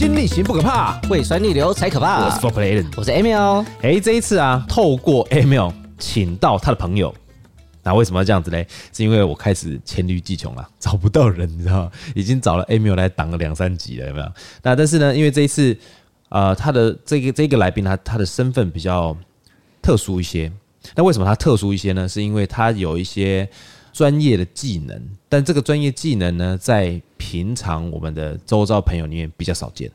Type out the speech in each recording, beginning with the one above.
心逆行不可怕，胃酸逆流才可怕。我是 For Player，我是 Emil。哎，这一次啊，透过 Emil 请到他的朋友，那为什么要这样子嘞？是因为我开始黔驴技穷了，找不到人，你知道吗？已经找了 Emil 来挡了两三集了，有没有？那但是呢，因为这一次，呃，他的这个这个来宾，他他的身份比较特殊一些。那为什么他特殊一些呢？是因为他有一些专业的技能，但这个专业技能呢，在平常我们的周遭朋友里面比较少见。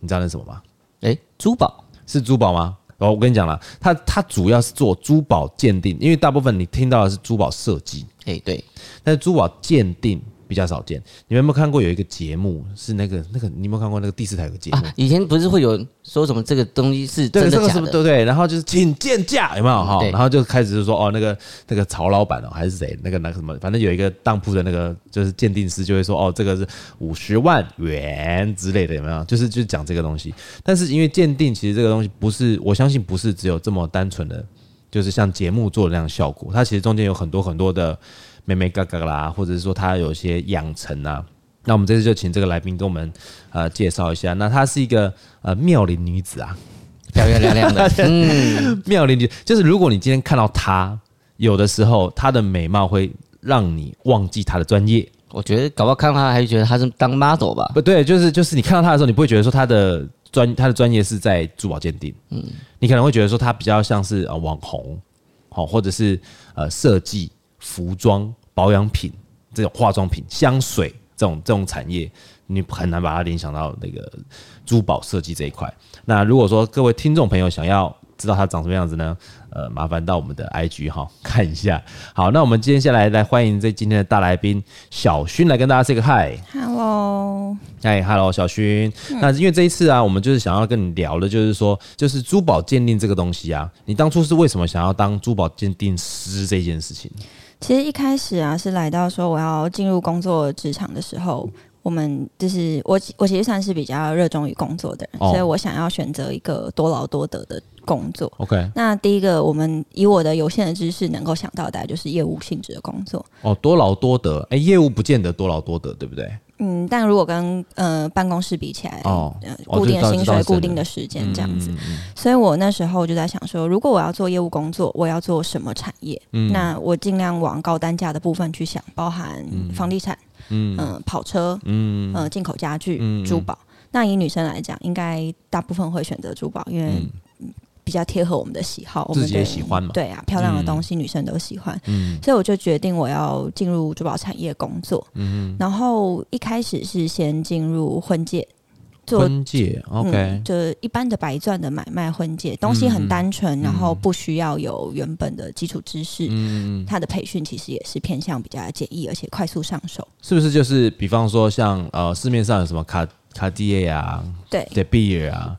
你知道那是什么吗？诶，珠宝是珠宝吗？哦，我跟你讲了，它它主要是做珠宝鉴定，因为大部分你听到的是珠宝设计，诶，对，但是珠宝鉴定。比较少见，你们有没有看过有一个节目是那个那个？你有没有看过那个第四台有个节目？啊，以前不是会有说什么这个东西是真的假的？对，对对，然后就是请见价有没有哈？然后就开始就说哦，那个那个曹老板哦，还是谁？那个那个什么？反正有一个当铺的那个就是鉴定师就会说哦，这个是五十万元之类的有没有？就是就是讲这个东西。但是因为鉴定其实这个东西不是，我相信不是只有这么单纯的，就是像节目做的那样效果。它其实中间有很多很多的。眉眉角角啦，或者是说他有一些养成啊，那我们这次就请这个来宾跟我们呃介绍一下。那她是一个呃妙龄女子啊，漂漂亮亮的。嗯，妙龄女就是如果你今天看到她，有的时候她的美貌会让你忘记她的专业。我觉得搞不好看到她还是觉得她是当 model 吧？不对，就是就是你看到她的时候，你不会觉得说她的专她的专业是在珠宝鉴定。嗯，你可能会觉得说她比较像是呃网红，好，或者是呃设计。服装保养品这种化妆品、香水这种这种产业，你很难把它联想到那个珠宝设计这一块。那如果说各位听众朋友想要知道它长什么样子呢？呃，麻烦到我们的 IG 哈看一下。好，那我们接下来来欢迎这今天的大来宾小薰来跟大家 say 个 hi。Hello，嗨，Hello，小薰。嗯。那因为这一次啊，我们就是想要跟你聊的，就是说，就是珠宝鉴定这个东西啊，你当初是为什么想要当珠宝鉴定师这件事情？其实一开始啊，是来到说我要进入工作职场的时候，我们就是我，我其实算是比较热衷于工作的人，哦、所以我想要选择一个多劳多得的工作。OK，那第一个，我们以我的有限的知识能够想到的，大概就是业务性质的工作。哦，多劳多得，哎、欸，业务不见得多劳多得，对不对？嗯，但如果跟呃办公室比起来，哦，固定的薪水、固定的时间这样子，嗯嗯嗯，所以我那时候就在想说，如果我要做业务工作，我要做什么产业？嗯，那我尽量往高单价的部分去想，包含房地产，嗯，呃、跑车，嗯，呃，进口家具、嗯、珠宝。那以女生来讲，应该大部分会选择珠宝，因为。嗯比较贴合我们的喜好，自己也喜欢嘛？对啊，漂亮的东西女生都喜欢，嗯，所以我就决定我要进入珠宝产业工作，嗯，然后一开始是先进入婚戒，做婚戒，OK，嗯，就是一般的白钻的买卖婚戒，东西很单纯，然后不需要有原本的基础知识，嗯，它的培训其实也是偏向比较简易而且快速上手，是不是？就是比方说像呃市面上有什么卡卡地亚啊，对，De Beer 啊。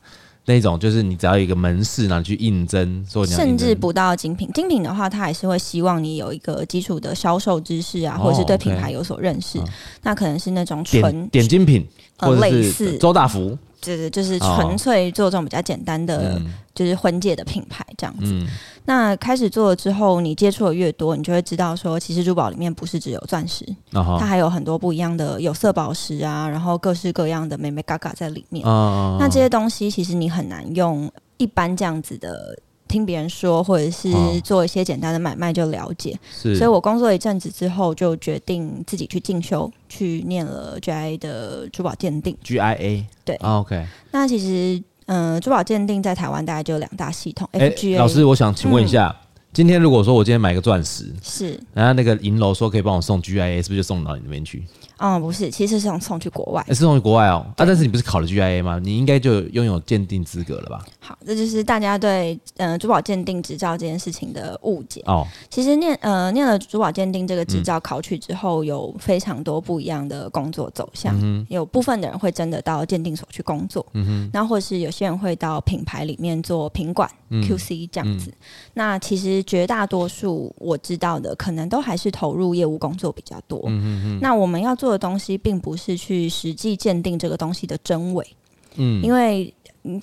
那种就是你只要有一个门市，然后去应征，甚至不到精品。精品的话，他还是会希望你有一个基础的销售知识啊，或者是对品牌有所认识。那可能是那种纯点精品，或者是周大福，就是就是纯粹做这种比较简单的，就是婚戒的品牌这样子。那开始做了之后，你接触的越多，你就会知道说，其实珠宝里面不是只有钻石，uh. 它还有很多不一样的有色宝石啊，然后各式各样的美美嘎嘎在里面。Uh. 那这些东西其实你很难用一般这样子的听别人说，或者是做一些简单的买卖就了解。Uh. 所以我工作一阵子之后，就决定自己去进修，去念了 GIA 的珠宝鉴定。GIA 对、uh，OK。那其实。嗯，珠宝鉴定在台湾大概就有两大系统。哎、欸，老师，我想请问一下，嗯、今天如果说我今天买个钻石，是，然后那个银楼说可以帮我送 GIA，是不是就送到你那边去？嗯，不是，其实是想送去国外，欸、是送去国外哦。啊，但是你不是考了 GIA 吗？你应该就拥有鉴定资格了吧？好，这就是大家对呃珠宝鉴定执照这件事情的误解哦。其实念呃念了珠宝鉴定这个执照考取之后，有非常多不一样的工作走向。嗯、有部分的人会真的到鉴定所去工作，嗯哼，那或是有些人会到品牌里面做品管、嗯、QC 这样子。嗯、那其实绝大多数我知道的，可能都还是投入业务工作比较多。嗯那我们要做。做的东西并不是去实际鉴定这个东西的真伪，嗯，因为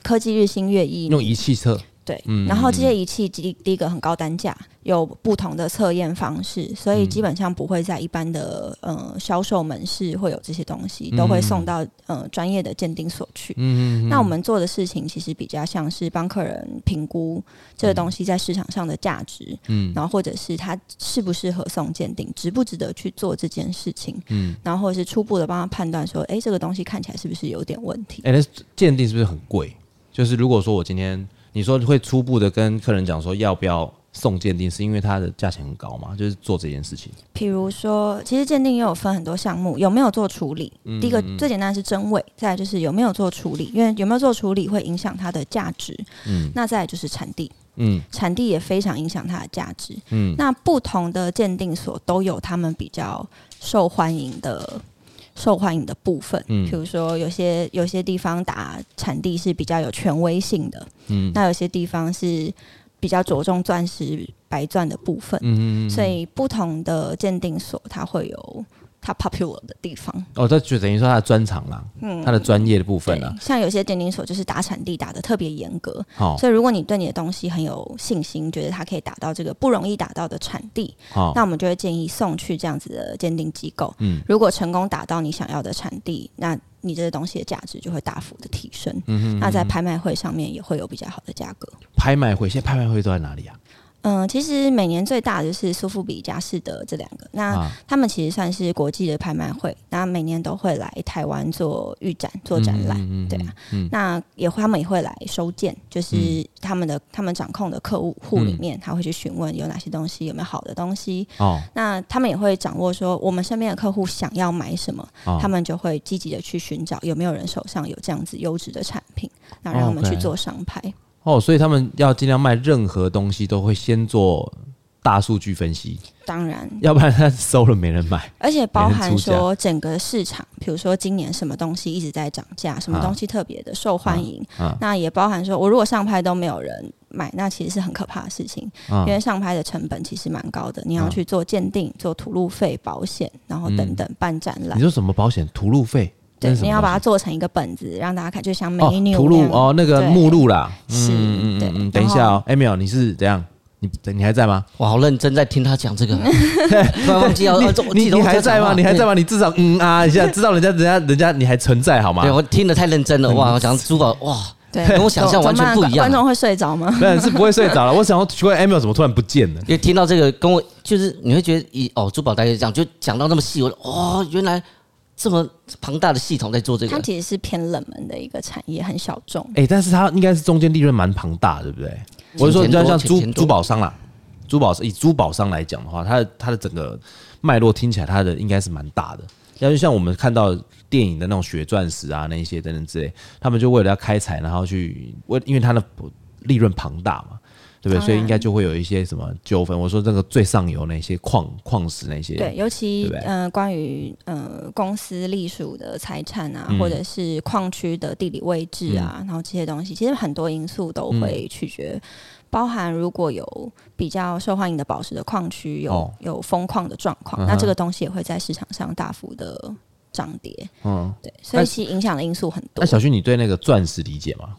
科技日新月异，用仪器测，对，然后这些仪器第第一个很高单价，有不同的测验方式，所以基本上不会在一般的呃销售门市会有这些东西，都会送到呃专业的鉴定所去。嗯嗯。那我们做的事情其实比较像是帮客人评估这个东西在市场上的价值，嗯，然后或者是它适不适合送鉴定，值不值得去做这件事情，嗯，然后或者是初步的帮他判断说，哎，这个东西看起来是不是有点问题？哎，那鉴定是不是很贵？就是如果说我今天。你说会初步的跟客人讲说要不要送鉴定，是因为它的价钱很高吗？就是做这件事情。比如说，其实鉴定也有分很多项目，有没有做处理？嗯嗯，第一个最简单是真伪，再来就是有没有做处理，因为有没有做处理会影响它的价值。嗯，那再来就是产地，嗯，产地也非常影响它的价值。嗯，那不同的鉴定所都有他们比较受欢迎的。受欢迎的部分，嗯，比如说有些有些地方打产地是比较有权威性的，嗯，那有些地方是比较着重钻石白钻的部分，嗯嗯，所以不同的鉴定所它会有。它 popular 的地方哦，这就等于说它的专长啦，嗯，它的专业的部分啦。像有些鉴定所就是打产地打的特别严格，哦，所以如果你对你的东西很有信心，觉得它可以打到这个不容易打到的产地，哦，那我们就会建议送去这样子的鉴定机构。嗯，如果成功打到你想要的产地，那你这个东西的价值就会大幅的提升。嗯哼，嗯哼，那在拍卖会上面也会有比较好的价格。拍卖会现在拍卖会都在哪里啊？嗯，其实每年最大的就是苏富比、佳士得这两个，那他们其实算是国际的拍卖会，那每年都会来台湾做预展、做展览，嗯、对啊，嗯、那也会他们也会来收件，就是他们的、嗯、他们掌控的客户户里面，他会去询问有哪些东西，有没有好的东西，哦，那他们也会掌握说我们身边的客户想要买什么，哦、他们就会积极的去寻找有没有人手上有这样子优质的产品，那让我们去做商拍。哦，所以他们要尽量卖任何东西，都会先做大数据分析。当然，要不然他收了没人买。而且包含说整个市场，比如说今年什么东西一直在涨价，什么东西特别的受欢迎，啊啊、那也包含说我如果上拍都没有人买，那其实是很可怕的事情，啊、因为上拍的成本其实蛮高的，你要去做鉴定、做吐路费、保险，然后等等办展览。你说什么保险？吐路费？对，你要把它做成一个本子，让大家看，就像美女图录哦，那个目录啦。是，嗯嗯嗯，等一下哦，Emil，你是怎样？你你还在吗？我好认真在听他讲这个，突然忘记要。你你还在吗？你还在吗？你至少嗯啊一下，知道人家人家人家你还存在好吗？对，我听得太认真了哇！我讲珠宝哇，对，跟我想象完全不一样。观众会睡着吗？对，是不会睡着了。我想要奇怪，Emil 怎么突然不见了？因为听到这个，跟我就是你会觉得，一哦，珠宝大概这样，就讲到那么细，我哦，原来。这么庞大的系统在做这个，它其实是偏冷门的一个产业，很小众。哎、欸，但是它应该是中间利润蛮庞大，对不对？我是说，你要像珠珠宝商啦，珠宝以珠宝商来讲的话，它的它的整个脉络听起来，它的应该是蛮大的。要就像我们看到电影的那种血钻石啊，那一些等等之类，他们就为了要开采，然后去为，因为它的利润庞大嘛。对不对？所以应该就会有一些什么纠纷。我说这个最上游那些矿矿石那些，对，尤其嗯、呃，关于呃公司隶属的财产啊，嗯、或者是矿区的地理位置啊，嗯、然后这些东西，其实很多因素都会取决，嗯、包含如果有比较受欢迎的宝石的矿区有、哦、有封矿的状况，嗯、那这个东西也会在市场上大幅的涨跌。嗯，对，所以其实影响的因素很多。那小旭，你对那个钻石理解吗？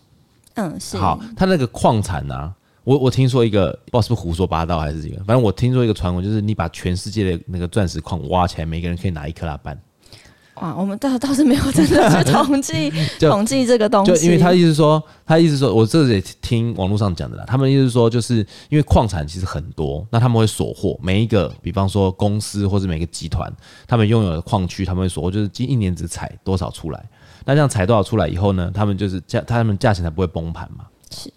嗯，是。好，它那个矿产啊。我我听说一个，不知道是不是胡说八道还是这个，反正我听说一个传闻，就是你把全世界的那个钻石矿挖起来，每个人可以拿一克拉半。哇，我们倒倒是没有真的去统计 统计这个东西。就因为他意思说，他意思说，我这也听网络上讲的啦。他们意思说，就是因为矿产其实很多，那他们会锁货，每一个，比方说公司或者每个集团，他们拥有的矿区，他们会锁货，就是今一年只采多少出来。那这样采多少出来以后呢，他们就是价，他们价钱才不会崩盘嘛。是。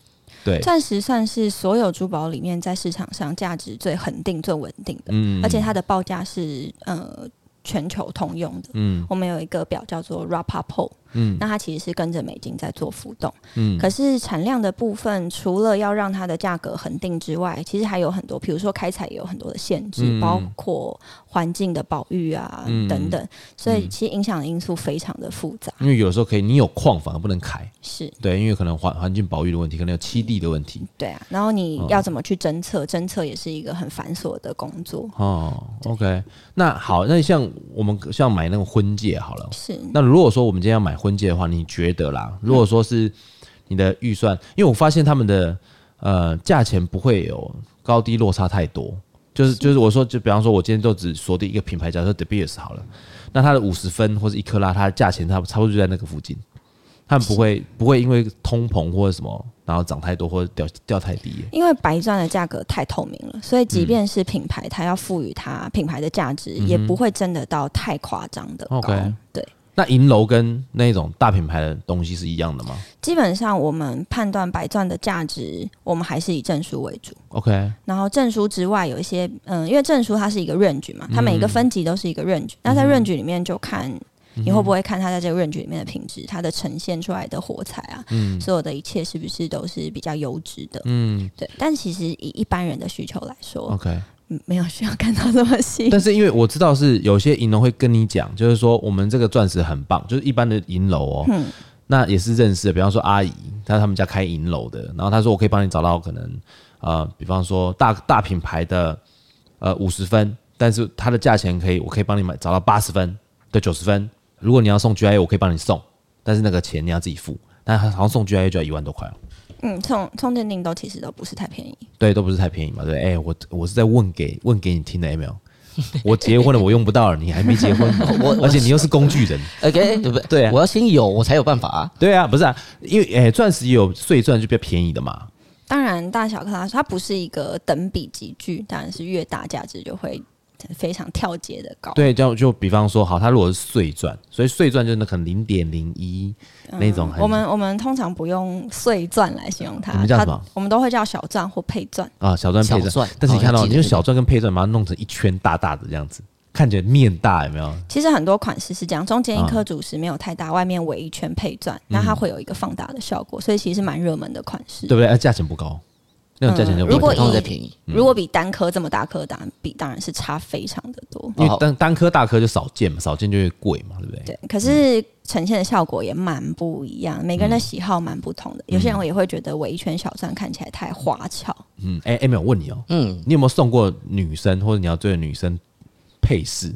对，钻石算是所有珠宝里面在市场上价值最恒定、最稳定的，嗯，而且它的报价是呃全球通用的，嗯，我们有一个表叫做 Rapaport。嗯，那它其实是跟着美金在做浮动，嗯，可是产量的部分，除了要让它的价格恒定之外，其实还有很多，比如说开采也有很多的限制，嗯、包括环境的保育啊、嗯、等等，所以其实影响的因素非常的复杂。因为有时候可以，你有矿反而不能开，是。对，因为可能环环境保育的问题，可能有栖地的问题，对啊，然后你要怎么去侦测？侦测、哦、也是一个很繁琐的工作。哦，OK，那好，那像我们像买那个婚戒好了，是，那如果说我们今天要买婚戒的话，你觉得啦？如果说是你的预算，因为我发现他们的呃，价钱不会有高低落差太多。就是就是我说，就比方说，我今天就只锁定一个品牌，假设 De Beers 好了，那它的五十分或者一克拉，它的价钱差差不多就在那个附近。他们不会不会因为通膨或者什么，然后涨太多或者掉掉太低。因为白钻的价格太透明了，所以即便是品牌，它要赋予它品牌的价值，也不会真的到太夸张的高。OK，对。那银楼跟那种大品牌的东西是一样的吗？基本上，我们判断白钻的价值，我们还是以证书为主。OK。然后证书之外，有一些嗯，因为证书它是一个 range 嘛，它每一个分级都是一个 range，那在 range 里面就看。你会不会看它在这个 range 里面的品质，它的呈现出来的火彩啊，嗯，所有的一切是不是都是比较优质的？嗯，对。但其实以一般人的需求来说，OK，没有需要看到这么细。但是因为我知道是有些银楼会跟你讲，就是说我们这个钻石很棒，就是一般的银楼哦，嗯，那也是认识的，比方说阿姨，她他们家开银楼的，然后她说我可以帮你找到可能呃，比方说大大品牌的呃五十分，但是它的价钱可以，我可以帮你买找到八十分的九十分。如果你要送 GIA，我可以帮你送，但是那个钱你要自己付。但好像送 GIA 就要一万多块哦。嗯，充充电定都其实都不是太便宜。对，都不是太便宜嘛。对，哎、欸，我我是在问给问给你听的，有没有？我结婚了，我用不到了，你还没结婚，我而且你又是工具人，OK？对不对？对啊，我要先有，我才有办法啊。对啊，不是啊，因为哎，钻、欸、石也有碎钻就比较便宜的嘛。当然，大小克拉它不是一个等比级距，当然是越大价值就会。非常跳阶的高，对，就就比方说，好，它如果是碎钻，所以碎钻就是那可能零点零一那种。我们我们通常不用碎钻来形容它，我们叫什么？我们都会叫小钻或配钻啊，小钻配钻。但是你看到，你用小钻跟配钻把它弄成一圈大大的这样子，看起来面大，有没有？其实很多款式是这样，中间一颗主石没有太大，外面围一圈配钻，那它会有一个放大的效果，所以其实蛮热门的款式，对不对？而价钱不高。那种价钱就如果以便宜，如果比单颗这么大颗，当然比当然是差非常的多。因为单单颗大颗就少见嘛，少见就会贵嘛，对不对？对。可是呈现的效果也蛮不一样，每个人的喜好蛮不同的。有些人也会觉得围一圈小钻看起来太花俏。嗯，哎哎，没有问你哦，嗯，你有没有送过女生或者你要追的女生配饰？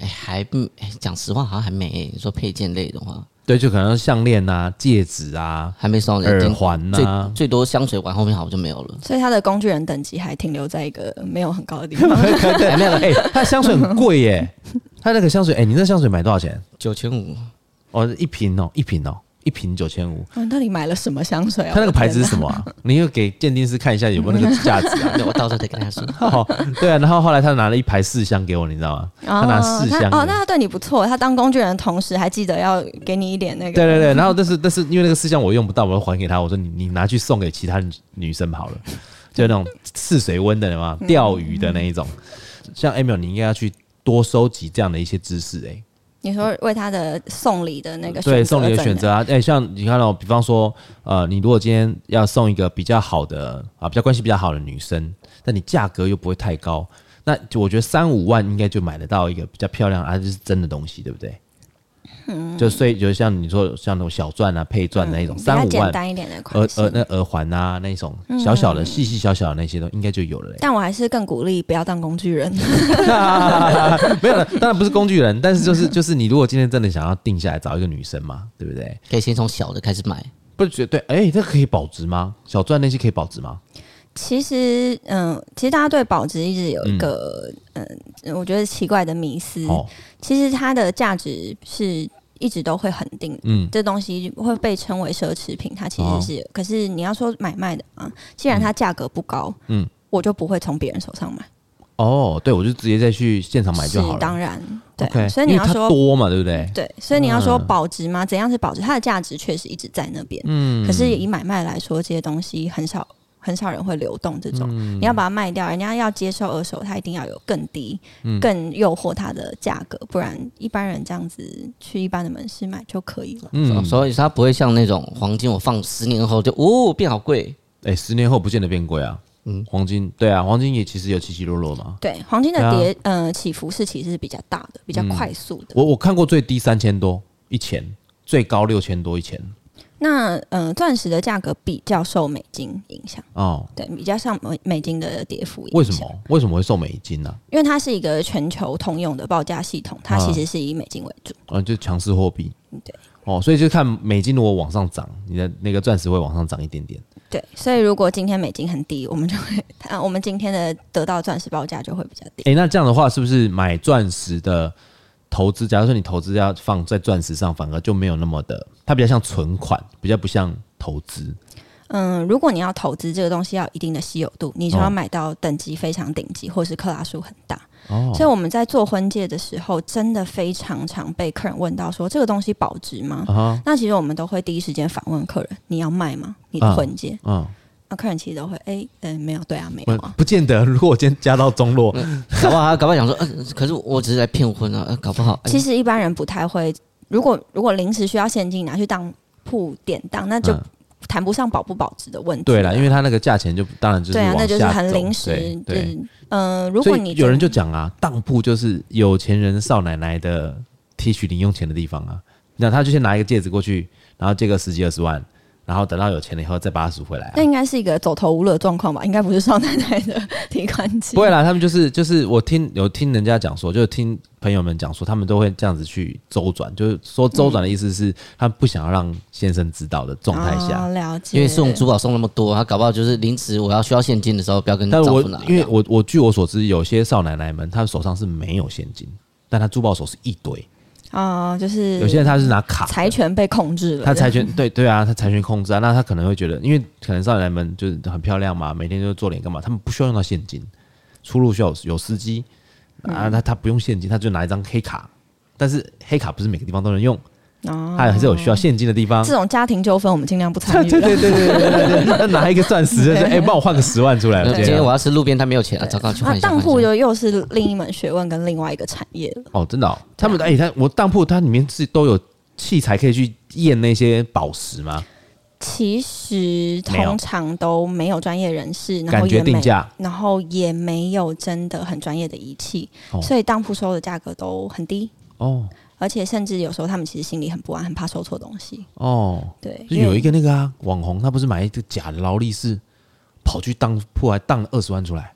哎，还不，讲实话好像还没。你说配件类的话。对，就可能项链啊、戒指啊，还没送耳环啊，最多香水完后面好像就没有了。所以他的工具人等级还停留在一个没有很高的地方。对没有，哎，他的香水很贵耶，他那个香水，哎，你那香水买多少钱？九千五，哦，一瓶哦，一瓶哦。一瓶九千五，那到底买了什么香水啊？他那个牌子是什么啊？你又给鉴定师看一下有没有那个价值啊？对我到时候再跟他说。对啊，然后后来他拿了一排四箱给我，你知道吗？他拿四箱哦，那他对你不错，他当工具人的同时还记得要给你一点那个。对对对，然后但是但是因为那个四箱我用不到，我要还给他。我说你你拿去送给其他女生好了，就那种试水温的嘛，钓鱼的那一种。像 Emil，你应该要去多收集这样的一些知识哎。你说为他的送礼的那个对送礼的选择啊，哎，像你看到，比方说，呃，你如果今天要送一个比较好的啊，比较关系比较好的女生，但你价格又不会太高，那就我觉得三五万应该就买得到一个比较漂亮，而且是真的东西，对不对？就所以就像你说像那种小钻啊、配钻那一种三五万，简单一点的款式，耳耳那耳环啊那种小小的、细细小小的那些都应该就有了。但我还是更鼓励不要当工具人。没有了，当然不是工具人，但是就是 就是你如果今天真的想要定下来找一个女生嘛，对不对？可以先从小的开始买，不是绝对？哎，这可以保值吗？小钻那些可以保值吗？其实，嗯，其实大家对保值一直有一个，嗯，嗯，我觉得奇怪的迷思。哦，其实它的价值是一直都会恒定。嗯，这东西会被称为奢侈品，它其实是。哦，可是你要说买卖的啊，既然它价格不高，嗯，我就不会从别人手上买。哦，对，我就直接再去现场买就好了。当然，对。Okay, 所以你要说多嘛，对不对？对，所以你要说保值吗？怎样是保值？它的价值确实一直在那边。嗯，可是以买卖来说，这些东西很少。很少人会流动这种，嗯、你要把它卖掉，人家要接受二手，它一定要有更低、嗯、更诱惑它的价格，不然一般人这样子去一般的门市买就可以了。嗯，所以它不会像那种黄金，我放十年后就哦变好贵。哎、欸，十年后不见得变贵啊。嗯，黄金对啊，黄金也其实有起起落落嘛。对，黄金的跌、啊、呃起伏是其实是比较大的，比较快速的。嗯、我我看过最低三千多一钱，最高六千多一钱。那嗯，钻石的价格比较受美金影响哦，对，比较像美美金的跌幅。为什么？为什么会受美金呢、啊？因为它是一个全球通用的报价系统，它其实是以美金为主。啊，就强势货币。对。哦，所以就看美金如果往上涨，你的那个钻石会往上涨一点点。对，所以如果今天美金很低，我们就会，啊，我们今天的得到钻石报价就会比较低。哎、欸，那这样的话，是不是买钻石的投资？假如说你投资要放在钻石上，反而就没有那么的，它比较像存款，比较不像投资。嗯，如果你要投资这个东西，要有一定的稀有度，你就要买到等级非常顶级，或是克拉数很大。哦，所以我们在做婚戒的时候，真的非常常被客人问到说，这个东西保值吗？啊、那其实我们都会第一时间反问客人：你要卖吗？你的婚戒？嗯、哦，那客人其实都会，哎、欸，嗯、呃，没有，对啊，没有啊，不见得。如果我今天加到中落，搞不好，搞不好想说，呃，可是我只是来骗婚啊，搞不好。其实一般人不太会，如果如果临时需要现金拿去当铺典当，那就。嗯谈不上保不保值的问题。对了，因为他那个价钱就当然就是对啊，那就是很临时。对，嗯、呃，如果你有人就讲啊，当铺就是有钱人少奶奶的提取零用钱的地方啊。那他就先拿一个戒指过去，然后借个十几二十万。然后等到有钱了以后再把它赎回来、啊，那应该是一个走投无路的状况吧？应该不是少奶奶的提款机。不会啦，他们就是就是我听有听人家讲说，就是听朋友们讲说，他们都会这样子去周转，就是说周转的意思是，他不想要让先生知道的状态下、哦，了解。因为送珠宝送那么多，他搞不好就是临时我要需要现金的时候，不要跟丈夫拿。因为我我据我所知，有些少奶奶们，她手上是没有现金，但她珠宝手是一堆。啊、呃，就是有些人他是拿卡，财权被控制了。他财权对对啊，他财权控制啊，那他可能会觉得，因为可能少奶奶们就是很漂亮嘛，每天就做脸干嘛，他们不需要用到现金，出入需要有司机啊，他他不用现金，他就拿一张黑卡，但是黑卡不是每个地方都能用。哦，还还是有需要现金的地方。这种家庭纠纷，我们尽量不参与。对对对对对对对，拿一个钻石，哎，帮我换个十万出来。今天我要吃路边摊没有钱啊，糟糕，去换一下。当铺就又是另一门学问跟另外一个产业了。哦，真的，哦，他们哎，他我当铺它里面是都有器材可以去验那些宝石吗？其实通常都没有专业人士，然后定价，然后也没有真的很专业的仪器，所以当铺收的价格都很低。哦。而且甚至有时候他们其实心里很不安，很怕收错东西。哦，对，就有一个那个啊网红，他不是买一个假的劳力士，跑去当铺还当了二十万出来。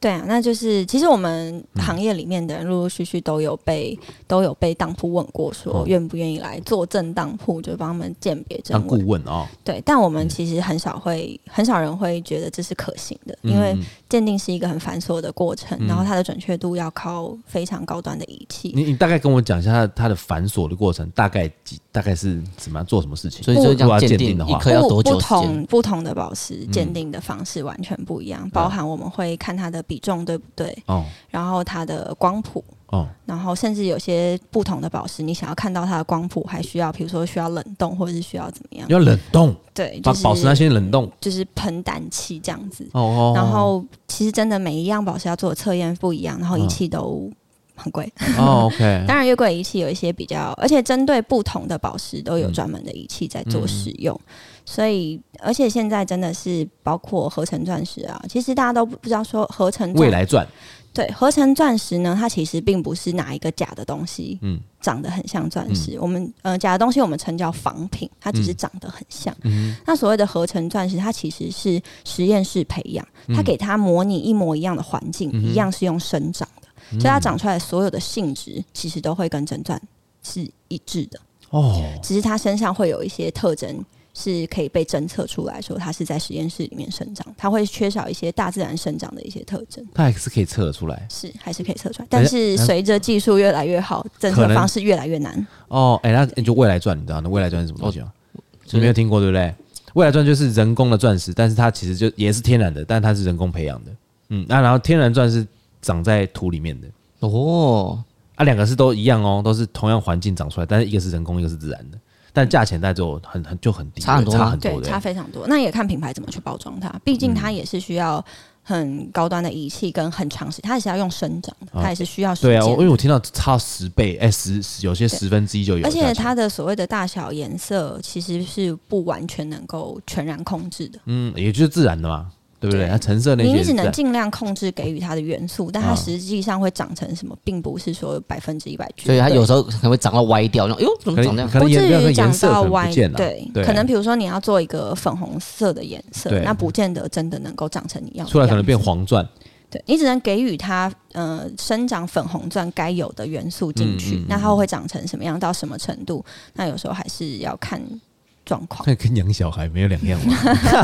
对啊，那就是其实我们行业里面的人陆陆续续都有被、嗯、都有被当铺问过，说愿不愿意来做正当铺，就帮他们鉴别证。当顾问哦。对，但我们其实很少会，嗯、很少人会觉得这是可行的，因为鉴定是一个很繁琐的过程，嗯、然后它的准确度要靠非常高端的仪器。你你大概跟我讲一下它它的繁琐的过程，大概几大概是怎么做什么事情？所以就这样鉴定的话，一颗要多久？不同不同的宝石鉴定的方式完全不一样，嗯、包含我们会看它的。比重对不对？哦，然后它的光谱哦，然后甚至有些不同的宝石，你想要看到它的光谱，还需要，比如说需要冷冻，或者是需要怎么样？要冷冻，对，把宝石那些冷冻，就是喷胆气这样子。哦哦。然后其实真的每一样宝石要做的测验不一样，然后仪器都很贵。哦，OK。当然越贵仪器有一些比较，而且针对不同的宝石都有专门的仪器在做使用。嗯所以，而且现在真的是包括合成钻石啊，其实大家都不知道说合成未来钻，对，合成钻石呢，它其实并不是哪一个假的东西，嗯，长得很像钻石。嗯、我们呃假的东西我们称叫仿品，它只是长得很像。嗯、那所谓的合成钻石，它其实是实验室培养，它给它模拟一模一样的环境，嗯、一样是用生长的，嗯、所以它长出来所有的性质其实都会跟真钻是一致的。哦，只是它身上会有一些特征。是可以被侦测出来说，它是在实验室里面生长，它会缺少一些大自然生长的一些特征。它还是可以测得出来，是还是可以测出来，但是随着技术越来越好，侦测方式越来越难。哦，哎、欸，那就未来钻，你知道那未来钻是什么东西吗？你、哦、没有听过对不对？未来钻就是人工的钻石，但是它其实就也是天然的，但它是人工培养的。嗯，那然后天然钻是长在土里面的。哦，啊，两个是都一样哦，都是同样环境长出来，但是一个是人工，一个是自然的。但价钱在就很很就很低，差很多，差很多，对，差非常多。那也看品牌怎么去包装它，毕竟它也是需要很高端的仪器跟很长时间，它也是要用生长的，它也是需要时间。对啊，因为我听到差十倍，哎，十有些十分之一就有。而且它的所谓的大小颜色其实是不完全能够全然控制的，嗯，也就是自然的嘛。对不对？它橙色那些，你只能尽量控制给予它的元素，但它实际上会长成什么，并不是说百分之一百绝对。所以它有时候可能会长到歪掉，哎呦，怎么长这样？不至于长到歪，对，可能比如说你要做一个粉红色的颜色，那不见得真的能够长成你要出来，可能变黄钻。对，你只能给予它呃生长粉红钻该有的元素进去，那它会长成什么样，到什么程度？那有时候还是要看。状况。那跟养小孩没有两样嘛？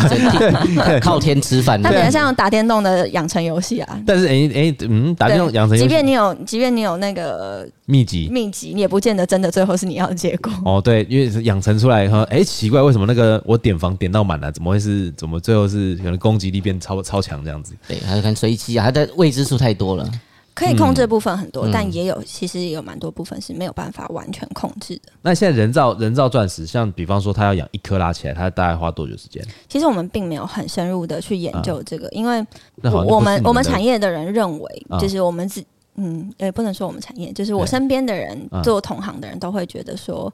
靠天吃饭，它比较像打电动的养成游戏啊。但是哎哎，嗯，打电动养成，即便你有，即便你有那个秘籍，秘籍，你也不见得真的最后是你要的结果。哦，对，因为养成出来以后，哎，奇怪，为什么那个我点房点到满了，怎么会是？怎么最后是可能攻击力变超超强这样子？对，还有看随机啊，它的未知数太多了。可以控制的部分很多，嗯、但也有其实也有蛮多部分是没有办法完全控制的。那现在人造人造钻石，像比方说他要养一颗拉起来，他大概花多久时间？其实我们并没有很深入的去研究这个，啊、因为我们我们产业的人认为，就是我们自嗯，也不能说我们产业，就是我身边的人做同行的人都会觉得说，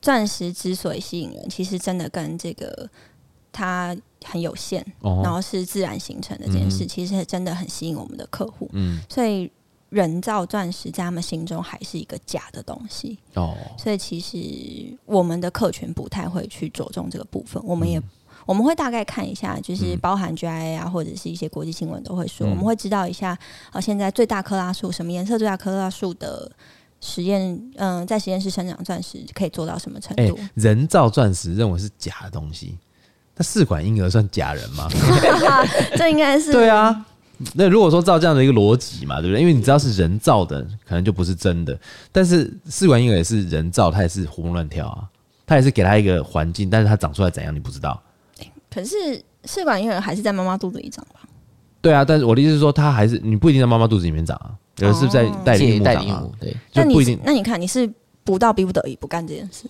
钻石之所以吸引人，其实真的跟这个它。很有限，然后是自然形成的这件事，其实真的很吸引我们的客户。嗯，所以人造钻石在他们心中还是一个假的东西。哦，所以其实我们的客群不太会去着重这个部分。我们也我们会大概看一下，就是包含 GIA 啊，或者是一些国际新闻都会说，我们会知道一下啊，现在最大克拉数什么颜色最大克拉数的实验，嗯，在实验室生长钻石可以做到什么程度？人造钻石认为是假的东西。那试管婴儿算假人吗？这应该是对啊。那如果说照这样的一个逻辑嘛，对不对？因为你知道是人造的，可能就不是真的。但是试管婴儿也是人造，它也是活蹦乱跳啊，它也是给它一个环境，但是它长出来怎样你不知道。可是试管婴儿还是在妈妈肚子里长吧？对啊，但是我的意思是说，它还是你不一定在妈妈肚子里面长啊，有的是在代理母长啊。对，那你那你看你是不到逼不得已不干这件事？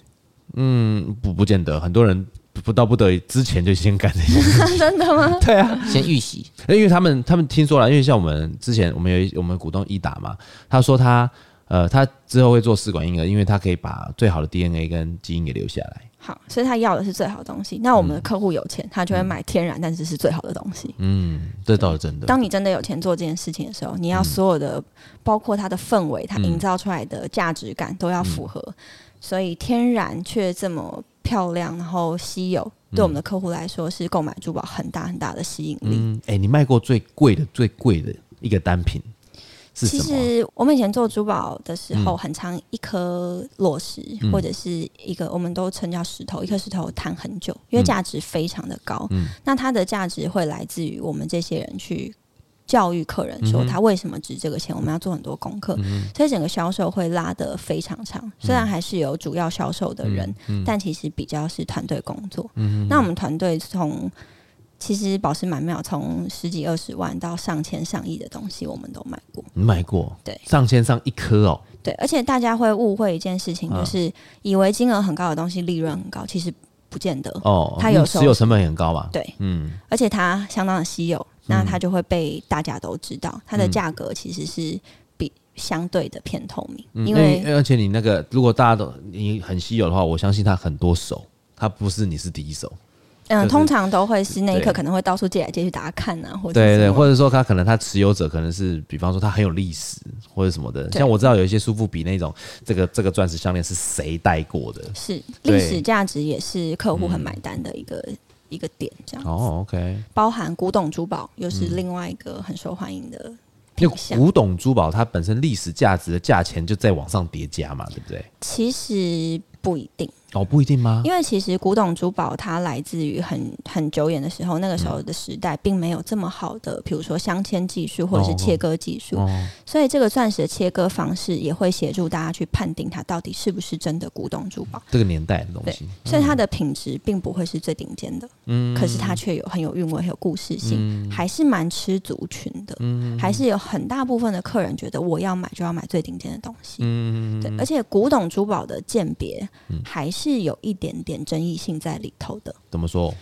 嗯，不不见得，很多人。不到不得已之前就先干这些事 真的吗？对啊，先预习。因为他们他们听说了，因为像我们之前我们有一我们股东一打嘛，他说他呃他之后会做试管婴儿，因为他可以把最好的 DNA 跟基因给留下来。好，所以他要的是最好的东西。那我们的客户有钱，嗯、他就会买天然，但是是最好的东西。嗯，这倒是真的。当你真的有钱做这件事情的时候，你要所有的，嗯、包括它的氛围，它营造出来的价值感都要符合。嗯、所以天然却这么漂亮，然后稀有。对我们的客户来说，是购买珠宝很大很大的吸引力。嗯，哎、欸，你卖过最贵的、最贵的一个单品是什么？其实我们以前做珠宝的时候，很长一颗裸石、嗯、或者是一个，我们都称叫石头，一颗石头谈很久，因为价值非常的高。嗯，那它的价值会来自于我们这些人去。教育客人说他为什么值这个钱，我们要做很多功课，所以整个销售会拉得非常长。虽然还是有主要销售的人，但其实比较是团队工作。那我们团队从其实宝石满庙从十几二十万到上千上亿的东西，我们都买过。你买过？对，上千上一颗哦。对，而且大家会误会一件事情，就是以为金额很高的东西利润很高，其实不见得哦。它有时候持有成本很高吧？对，嗯，而且它相当的稀有。那它就会被大家都知道，它的价格其实是比相对的偏透明，嗯、因为而且你那个如果大家都你很稀有的话，我相信它很多手，它不是你是第一手。嗯，就是、通常都会是那一刻可能会到处借来借去，大家看啊，或者对对，或者说他可能他持有者可能是，比方说他很有历史或者什么的，像我知道有一些苏富比那种这个这个钻石项链是谁戴过的，是历史价值也是客户很买单的一个。嗯一个点这样哦，OK，包含古董珠宝又是另外一个很受欢迎的。古董珠宝它本身历史价值的价钱就在往上叠加嘛，对不对？其实不一定。哦，不一定吗？因为其实古董珠宝它来自于很很久远的时候，那个时候的时代并没有这么好的，比如说镶嵌技术或者是切割技术，哦。哦、所以这个钻石的切割方式也会协助大家去判定它到底是不是真的古董珠宝。这个年代的东西，所以它的品质并不会是最顶尖的，嗯，可是它却有很有韵味、很有故事性，嗯、还是蛮吃族群的，嗯，还是有很大部分的客人觉得我要买就要买最顶尖的东西，嗯，对，而且古董珠宝的鉴别还是有一点。点争议性在里头的，怎么说？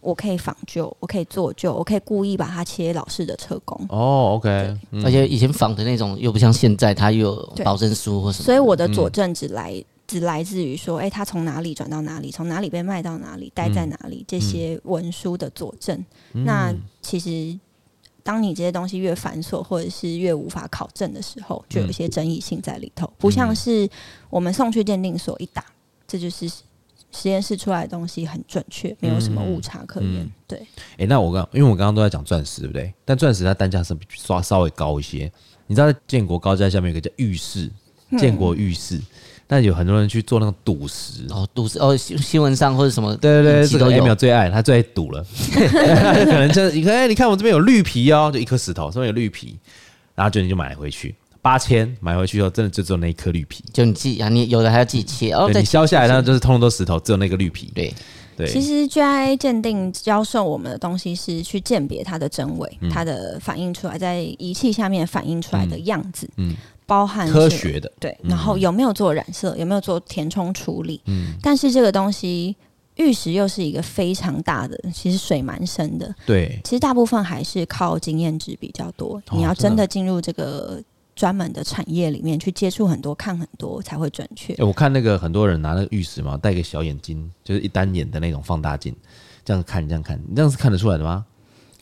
我可以仿旧，我可以做旧，我可以故意把它切老式的车工。哦，OK，对而且以前仿的那种又不像现在，它又有保证书或什么。所以我的佐证只来、嗯、只来自于说，哎、欸，它从哪里转到哪里，从哪里被卖到哪里，待在哪里，嗯、这些文书的佐证。嗯、那其实，当你这些东西越繁琐，或者是越无法考证的时候，就有一些争议性在里头。嗯、不像是我们送去鉴定所一打，这就是。实验室出来的东西很准确，没有什么误差可言。嗯嗯、对，哎、欸，那我刚因为我刚刚都在讲钻石，对不对？但钻石它单价是稍稍微高一些。你知道，在建国高架下面有个叫浴室，建国浴室，嗯、但有很多人去做那个赌石哦，赌石哦，新新闻上或者什么，对对对，这个 Emil 最爱，他最爱赌了，可能就你看，哎，你看我这边有绿皮哦，就一颗石头上面有绿皮，然后就你就买回去。八千买回去后，真的就只有那一颗绿皮。就你自己啊，你有的还要自己切哦。你削下来，它就是通通都石头，只有那个绿皮。对对。其实 GIA 鉴定教授我们的东西是去鉴别它的真伪，嗯、它的反映出来在仪器下面反映出来的样子，嗯，包含科学的对，然后有没有做染色，有没有做填充处理，嗯。但是这个东西玉石又是一个非常大的，其实水蛮深的。对。其实大部分还是靠经验值比较多。哦、你要真的进入这个。专门的产业里面去接触很多，看很多才会准确。欸，我看那个很多人拿那个玉石嘛，戴个小眼睛，就是一单眼的那种放大镜，这样看，这样看，你这样是看得出来的吗？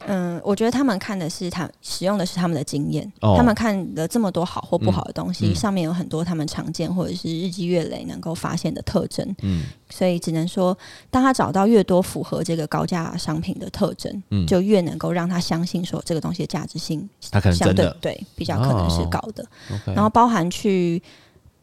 嗯，我觉得他们看的是他使用的是他们的经验，哦、他们看了这么多好或不好的东西，嗯嗯、上面有很多他们常见或者是日积月累能够发现的特征。嗯，所以只能说，当他找到越多符合这个高价商品的特征，嗯，就越能够让他相信说这个东西的价值性，他可能真的对比较可能是高的。哦、然后包含去。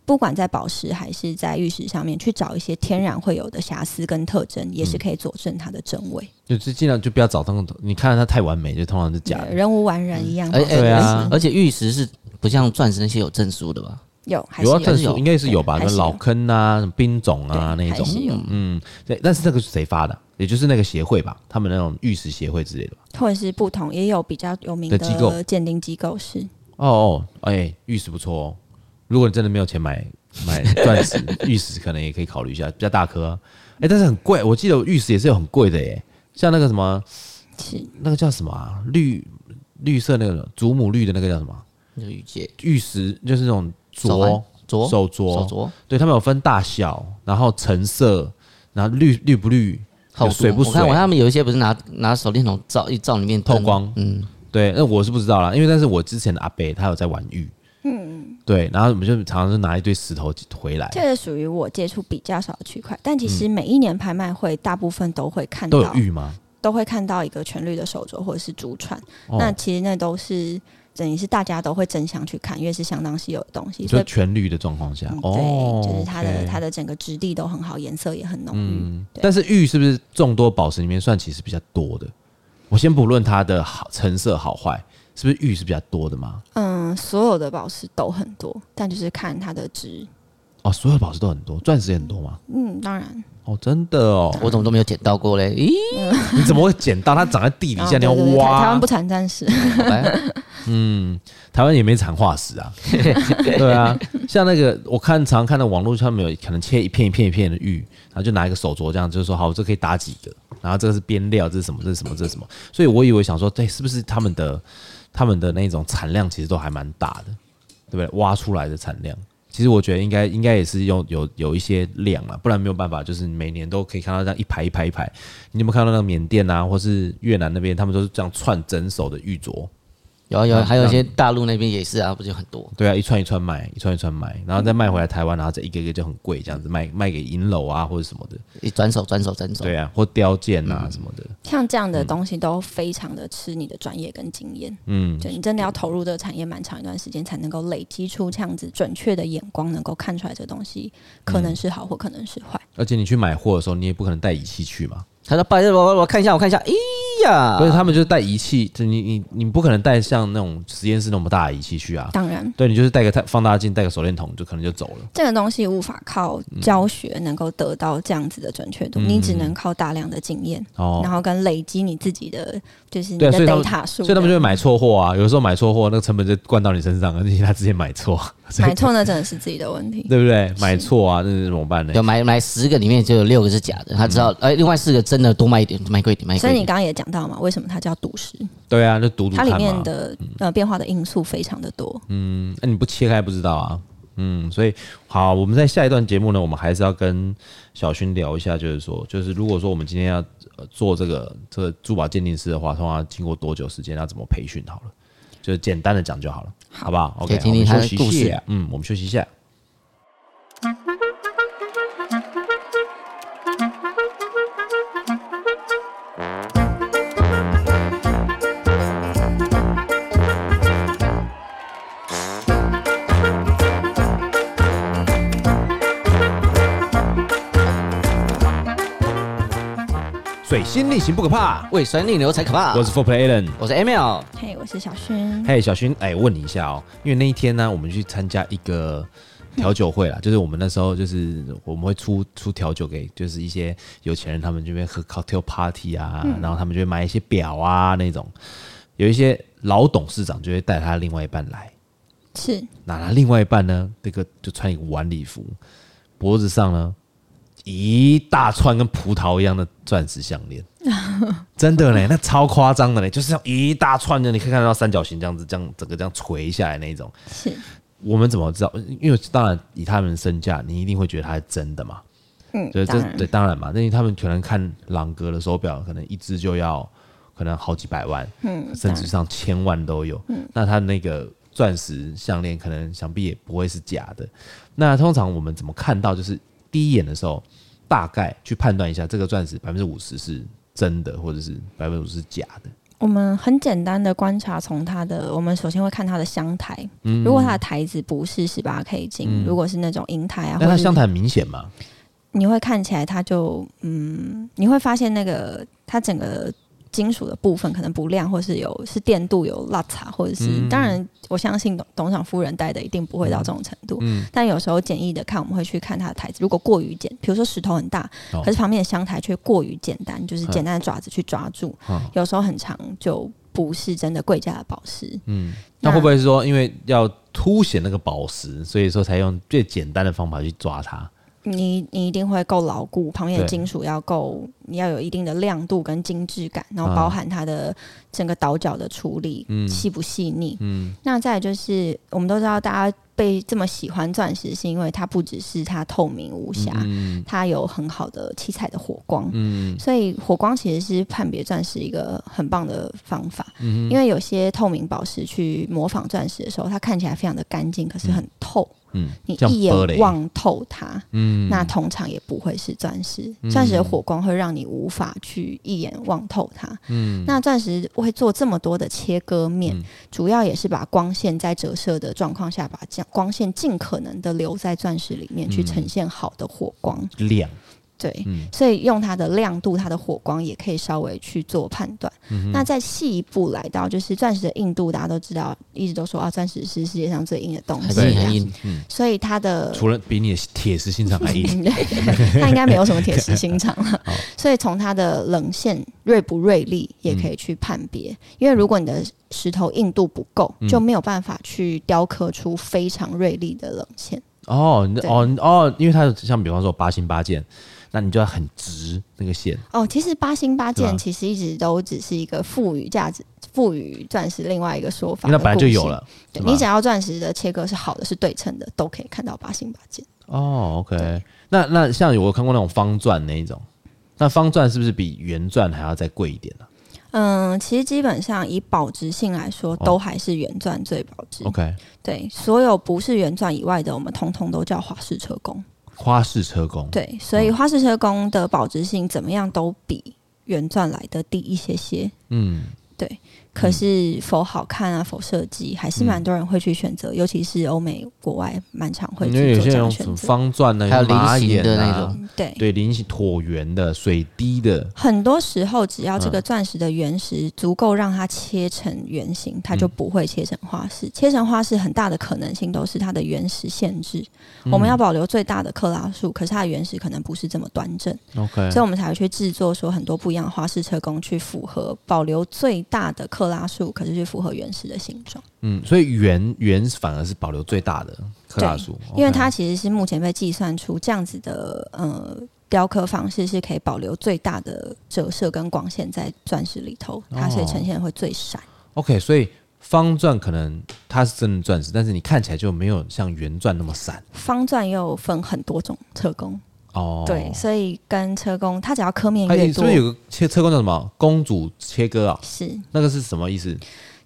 不管在宝石还是在玉石上面去找一些天然会有的瑕疵跟特征，也是可以佐证它的真伪。就是尽量就不要找那种，你看它太完美，就通常是假的，人无完人一样。对啊，而且玉石是不像钻石那些有证书的吧？有，还是有证书，应该是有吧？那老坑啊、冰种啊那一种，嗯，对。但是这个是谁发的？也就是那个协会吧，他们那种玉石协会之类的吧，或者是不同，也有比较有名的机构鉴定机构是。哦哦，哎，玉石不错哦。如果你真的没有钱买买钻石、玉石，可能也可以考虑一下，比较大颗、啊。哎、欸，但是很贵，我记得玉石也是有很贵的耶，像那个什么，是那个叫什么啊？绿绿色那个祖母绿的那个叫什么？玉戒、玉石就是那种镯镯手镯，手镯。对，他们有分大小，然后成色，然后绿绿不绿，好水不水？我看我他们有一些不是拿拿手电筒照一照里面透光，嗯，对。那我是不知道啦，因为但是我之前的阿伯他有在玩玉。嗯，对，然后我们就常常是拿一堆石头回来。这个属于我接触比较少的区块，但其实每一年拍卖会大部分都会看到都有玉吗？都会看到一个全绿的手镯或者是珠串。哦、那其实那都是等于是大家都会争相去看，因为是相当稀有的东西。所以全绿的状况下，嗯、对，就是它的它的整个质地都很好，颜色也很浓郁。嗯、但是玉是不是众多宝石里面算其实比较多的？我先不论它的好成色好坏。是不是玉是比较多的吗？嗯，所有的宝石都很多，但就是看它的值。哦，所有宝石都很多，钻石也很多吗？嗯，当然。哦，真的哦，我怎么都没有捡到过嘞？咦，你怎么会捡到？它长在地底下，你要挖。台湾不产钻石。嗯，台湾也没产化石啊。对啊，像那个我看常看到网络上面有可能切一片一片一片的玉，然然后就拿一个手镯这样，就是说好，这可以打几个，然后这个是边料，这是什么？这是什么？这是什么？所以我以为想说，对，是不是他们的？他们的那种产量其实都还蛮大的，对不对？挖出来的产量，其实我觉得应该应该也是用有有一些量了，不然没有办法，就是每年都可以看到这样一排一排一排。你有没有看到那个缅甸啊，或是越南那边，他们都是这样串整手的玉镯。有啊有，还有一些大陆那边也是啊，不就很多？对啊，一串一串卖，一串一串卖，然后再卖回来台湾，然后再一个一个就很贵，这样子卖卖给银楼啊或者什么的，一转手转手转手。对啊，或雕件啊什么的。像这样的东西都非常的吃你的专业跟经验，嗯，就你真的要投入这个产业蛮长一段时间，才能够累积出这样子准确的眼光，能够看出来这个东西可能是好或可能是坏。而且你去买货的时候，你也不可能带仪器去嘛。他说：“不好意思，我我看一下，我看一下。”咦呀，不是他们就是带仪器，就你你你不可能带像那种实验室那么大的仪器去啊。当然，对你就是带个放大镜，带个手电筒，就可能就走了。这个东西无法靠教学能够得到这样子的准确度，嗯、你只能靠大量的经验，哦、然后跟累积你自己的就是你的 data 数。所以他们就会买错货啊，有的时候买错货，那个成本就灌到你身上，而且他之前买错。买错那真的是自己的问题，对不对？买错啊，那是怎么办呢？就买买十个里面就有六个是假的，他知道，哎，另外四个真的多卖一点，卖贵一点，卖贵。所以你刚刚也讲到嘛，为什么它叫赌石？对啊，就赌赌。它里面的呃变化的因素非常的多。嗯，那你不切开不知道啊。嗯，所以好，我们在下一段节目呢，我们还是要跟小薰聊一下，就是说，就是如果说我们今天要做这个这个珠宝鉴定师的话，通常经过多久时间？要怎么培训？好了。就简单的讲就好了，好不好？OK，听听他的故事。嗯，我们休息一下。水星逆行不可怕，胃酸逆流才可怕。我是 Four Play Allen，我是 Emil，嘿，hey, 我是小薰。嘿，hey, 小薰，哎，问你一下哦，因为那一天呢，我们去参加一个调酒会啦，嗯、就是我们那时候就是我们会出出调酒给就是一些有钱人，他们这边喝 cocktail party 啊，嗯、然后他们就会买一些表啊那种，有一些老董事长就会带他另外一半来，是，那他另外一半呢，这个就穿一个晚礼服，脖子上呢。一大串跟葡萄一样的钻石项链，真的嘞，那超夸张的嘞，就是像一大串的，你可以看到三角形这样子，这样整个这样垂下来那一种。是，我们怎么知道？因为当然以他们的身价，你一定会觉得它是真的嘛。嗯，对，这对当然嘛，因为他们可能看朗格的手表，可能一只就要可能好几百万，嗯，甚至上千万都有。嗯，那他那个钻石项链，可能想必也不会是假的。那通常我们怎么看到？就是第一眼的时候。大概去判断一下，这个钻石百分之五十是真的，或者是百分之五十是假的。我们很简单的观察，从它的，我们首先会看它的箱台。嗯，如果它的台子不是十八 K 金，嗯、如果是那种银台啊，那它箱台很明显吗？你会看起来它就嗯，你会发现那个它整个。金属的部分可能不亮，或是有是电镀有落差，或者是、嗯、当然，我相信董董事长夫人戴的一定不会到这种程度。嗯，但有时候简易的看，我们会去看它的台子，如果过于简，比如说石头很大，哦、可是旁边的香台却过于简单，就是简单的爪子去抓住，嗯、有时候很长就不是真的贵价的宝石。嗯，那会不会是说，因为要凸显那个宝石，所以说才用最简单的方法去抓它？你你一定会够牢固，旁边的金属要够，你要有一定的亮度跟精致感，然后包含它的整个倒角的处理，嗯、细不细腻。嗯，那再来就是，我们都知道大家被这么喜欢钻石，是因为它不只是它透明无瑕，嗯、它有很好的七彩的火光。嗯，所以火光其实是判别钻石一个很棒的方法。嗯，因为有些透明宝石去模仿钻石的时候，它看起来非常的干净，可是很透。你一眼望透它，嗯，那通常也不会是钻石。钻石的火光会让你无法去一眼望透它。嗯，那钻石会做这么多的切割面，主要也是把光线在折射的状况下，把光线尽可能的留在钻石里面去呈现好的火光亮。对，嗯、所以用它的亮度、它的火光也可以稍微去做判断。嗯、那再细一步来到，就是钻石的硬度，大家都知道，一直都说啊，钻石是世界上最硬的东西，很硬。嗯，所以它的除了比你的铁石心肠还硬，它应该没有什么铁石心肠了。所以从它的冷线锐不锐利，也可以去判别。嗯、因为如果你的石头硬度不够，就没有办法去雕刻出非常锐利的冷线。哦，哦哦，因为它像比方说八星八件。那你就要很直那个线哦。其实八星八件其实一直都只是一个赋予价值、赋予钻石另外一个说法。那本来就有了。对你只要钻石的切割是好的、是对称的，都可以看到八星八件。哦，OK。那那像有我看过那种方钻那一种，那方钻是不是比圆钻还要再贵一点呢、啊？嗯，其实基本上以保值性来说，都还是圆钻最保值。哦、OK。对，所有不是圆钻以外的，我们通通都叫华氏车工。花式车工对，所以花式车工的保值性怎么样都比原钻来的低一些些。嗯，对。可是否好看啊？否设计，还是蛮多人会去选择，尤其是欧美国外蛮常会去做这样选择。方钻的，还有菱形的那种，对对，菱形椭圆的、水滴的。很多时候，只要这个钻石的原石足够让它切成圆形，它就不会切成花式。切成花式很大的可能性都是它的原石限制。我们要保留最大的克拉数，可是它的原石可能不是这么端正。OK，所以我们才会去制作说很多不一样的花式车工，去符合保留最大的克。克拉数可是是符合原始的形状，嗯，所以圆圆反而是保留最大的克拉数，因为它其实是目前被计算出这样子的呃雕刻方式是可以保留最大的折射跟光线在钻石里头，它所以呈现会最闪。哦。OK，所以方钻可能它是真的钻石，但是你看起来就没有像圆钻那么闪。方钻又分很多种车工。哦，对，所以跟车工，它只要刻面越多，所以有个切车工叫什么？公主切割啊？是那个是什么意思？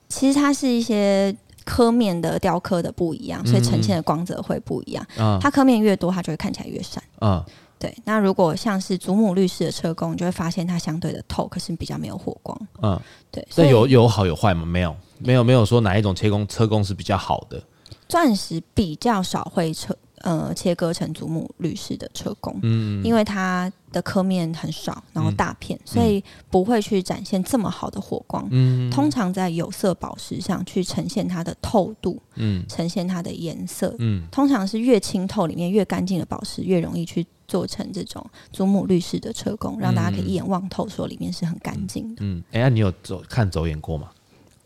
其实它是一些刻面的雕刻的不一样，所以呈现的光泽会不一样。嗯，它刻面越多，它就会看起来越闪。嗯，对。那如果像是祖母绿式的车工，你就会发现它相对的透，可是比较没有火光。嗯，对。所以有有好有坏吗？没有，没有，没有说哪一种切工车工是比较好的。钻石比较少会车。呃切割成祖母绿式的车工，嗯，因为它的刻面很少，然后大片，嗯、所以不会去展现这么好的火光。嗯，通常在有色宝石上去呈现它的透度，嗯，呈现它的颜色，嗯，通常是越清透里面越干净的宝石越容易去做成这种祖母绿式的车工，让大家可以一眼望透，说里面是很干净的。嗯，哎、嗯，欸啊、你有走看走眼过吗？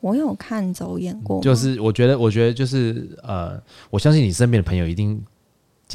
我有看走眼过，就是我觉得，我觉得就是呃，我相信你身边的朋友一定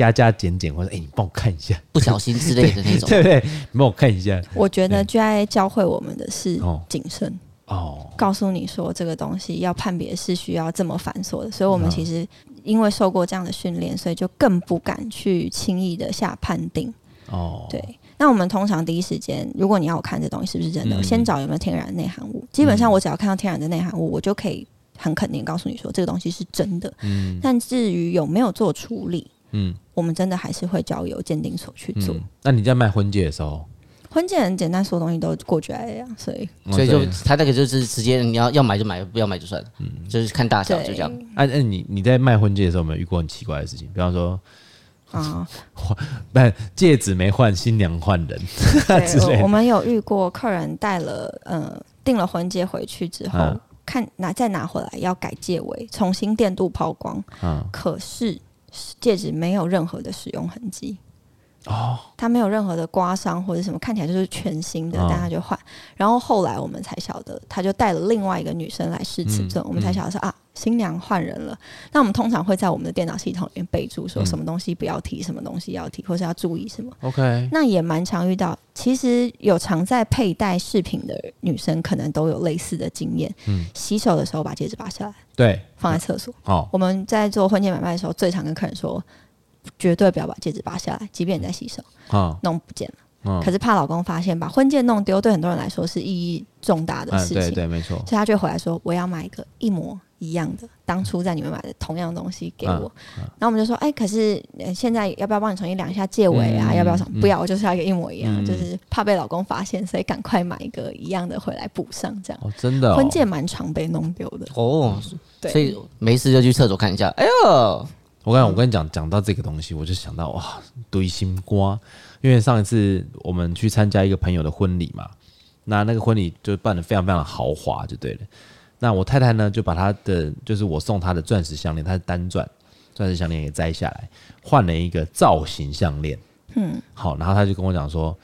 加加减减，或者哎，你帮我看一下，不小心之类的那种，对 不对？你帮我看一下。我觉得 GIA 教会我们的是谨慎哦，告诉你说这个东西要判别是需要这么繁琐的，所以我们其实因为受过这样的训练，所以就更不敢去轻易的下判定哦，对。那我们通常第一时间，如果你要我看这东西是不是真的，嗯、先找有没有天然内含物。基本上我只要看到天然的内含物，我就可以很肯定告诉你说这个东西是真的。嗯。但至于有没有做处理，嗯，我们真的还是会交由鉴定所去做。嗯、那你在卖婚戒的时候，婚戒很简单，所有东西都过去来呀，所以所以就他那个就是直接你要要买就买，不要买就算了，嗯，就是看大小就这样。哎哎、啊，你你在卖婚戒的时候有没有遇过很奇怪的事情？比方说。啊，换 不戒指没换，新娘换人。对，我们有遇过客人带了呃订了婚戒回去之后，啊、看拿再拿回来要改戒围，重新电镀抛光。啊、可是戒指没有任何的使用痕迹。哦，他没有任何的刮伤或者什么，看起来就是全新的，但他就换。然后后来我们才晓得，他就带了另外一个女生来试尺寸，我们才晓得说啊，新娘换人了。那我们通常会在我们的电脑系统里面备注说什么东西不要提，什么东西要提，或是要注意什么。OK，那也蛮常遇到，其实有常在佩戴饰品的女生，可能都有类似的经验。嗯，洗手的时候把戒指拔下来，对，放在厕所。哦，我们在做婚戒买卖的时候，最常跟客人说。绝对不要把戒指拔下来，即便你在洗手，啊、弄不见了。哦、可是怕老公发现，把婚戒弄丢，对很多人来说是意义重大的事情。嗯、对对，没错。所以他就回来说：“我要买一个一模一样的，当初在你们买的同样东西给我。嗯”然后我们就说：“哎、欸，可是现在要不要帮你重新量一下戒围啊？嗯、要不要什么？嗯、不要，我就是要一个一模一样，嗯、就是怕被老公发现，所以赶快买一个一样的回来补上。这样、哦、真的、哦、婚戒蛮常被弄丢的哦。对，所以没事就去厕所看一下。哎呦！我跟我跟你讲，讲到这个东西，我就想到哇，堆心瓜。因为上一次我们去参加一个朋友的婚礼嘛，那那个婚礼就办得非常非常豪华，就对了。那我太太呢，就把她的就是我送她的钻石项链，她是单钻钻石项链也摘下来，换了一个造型项链。嗯，好，然后她就跟我讲说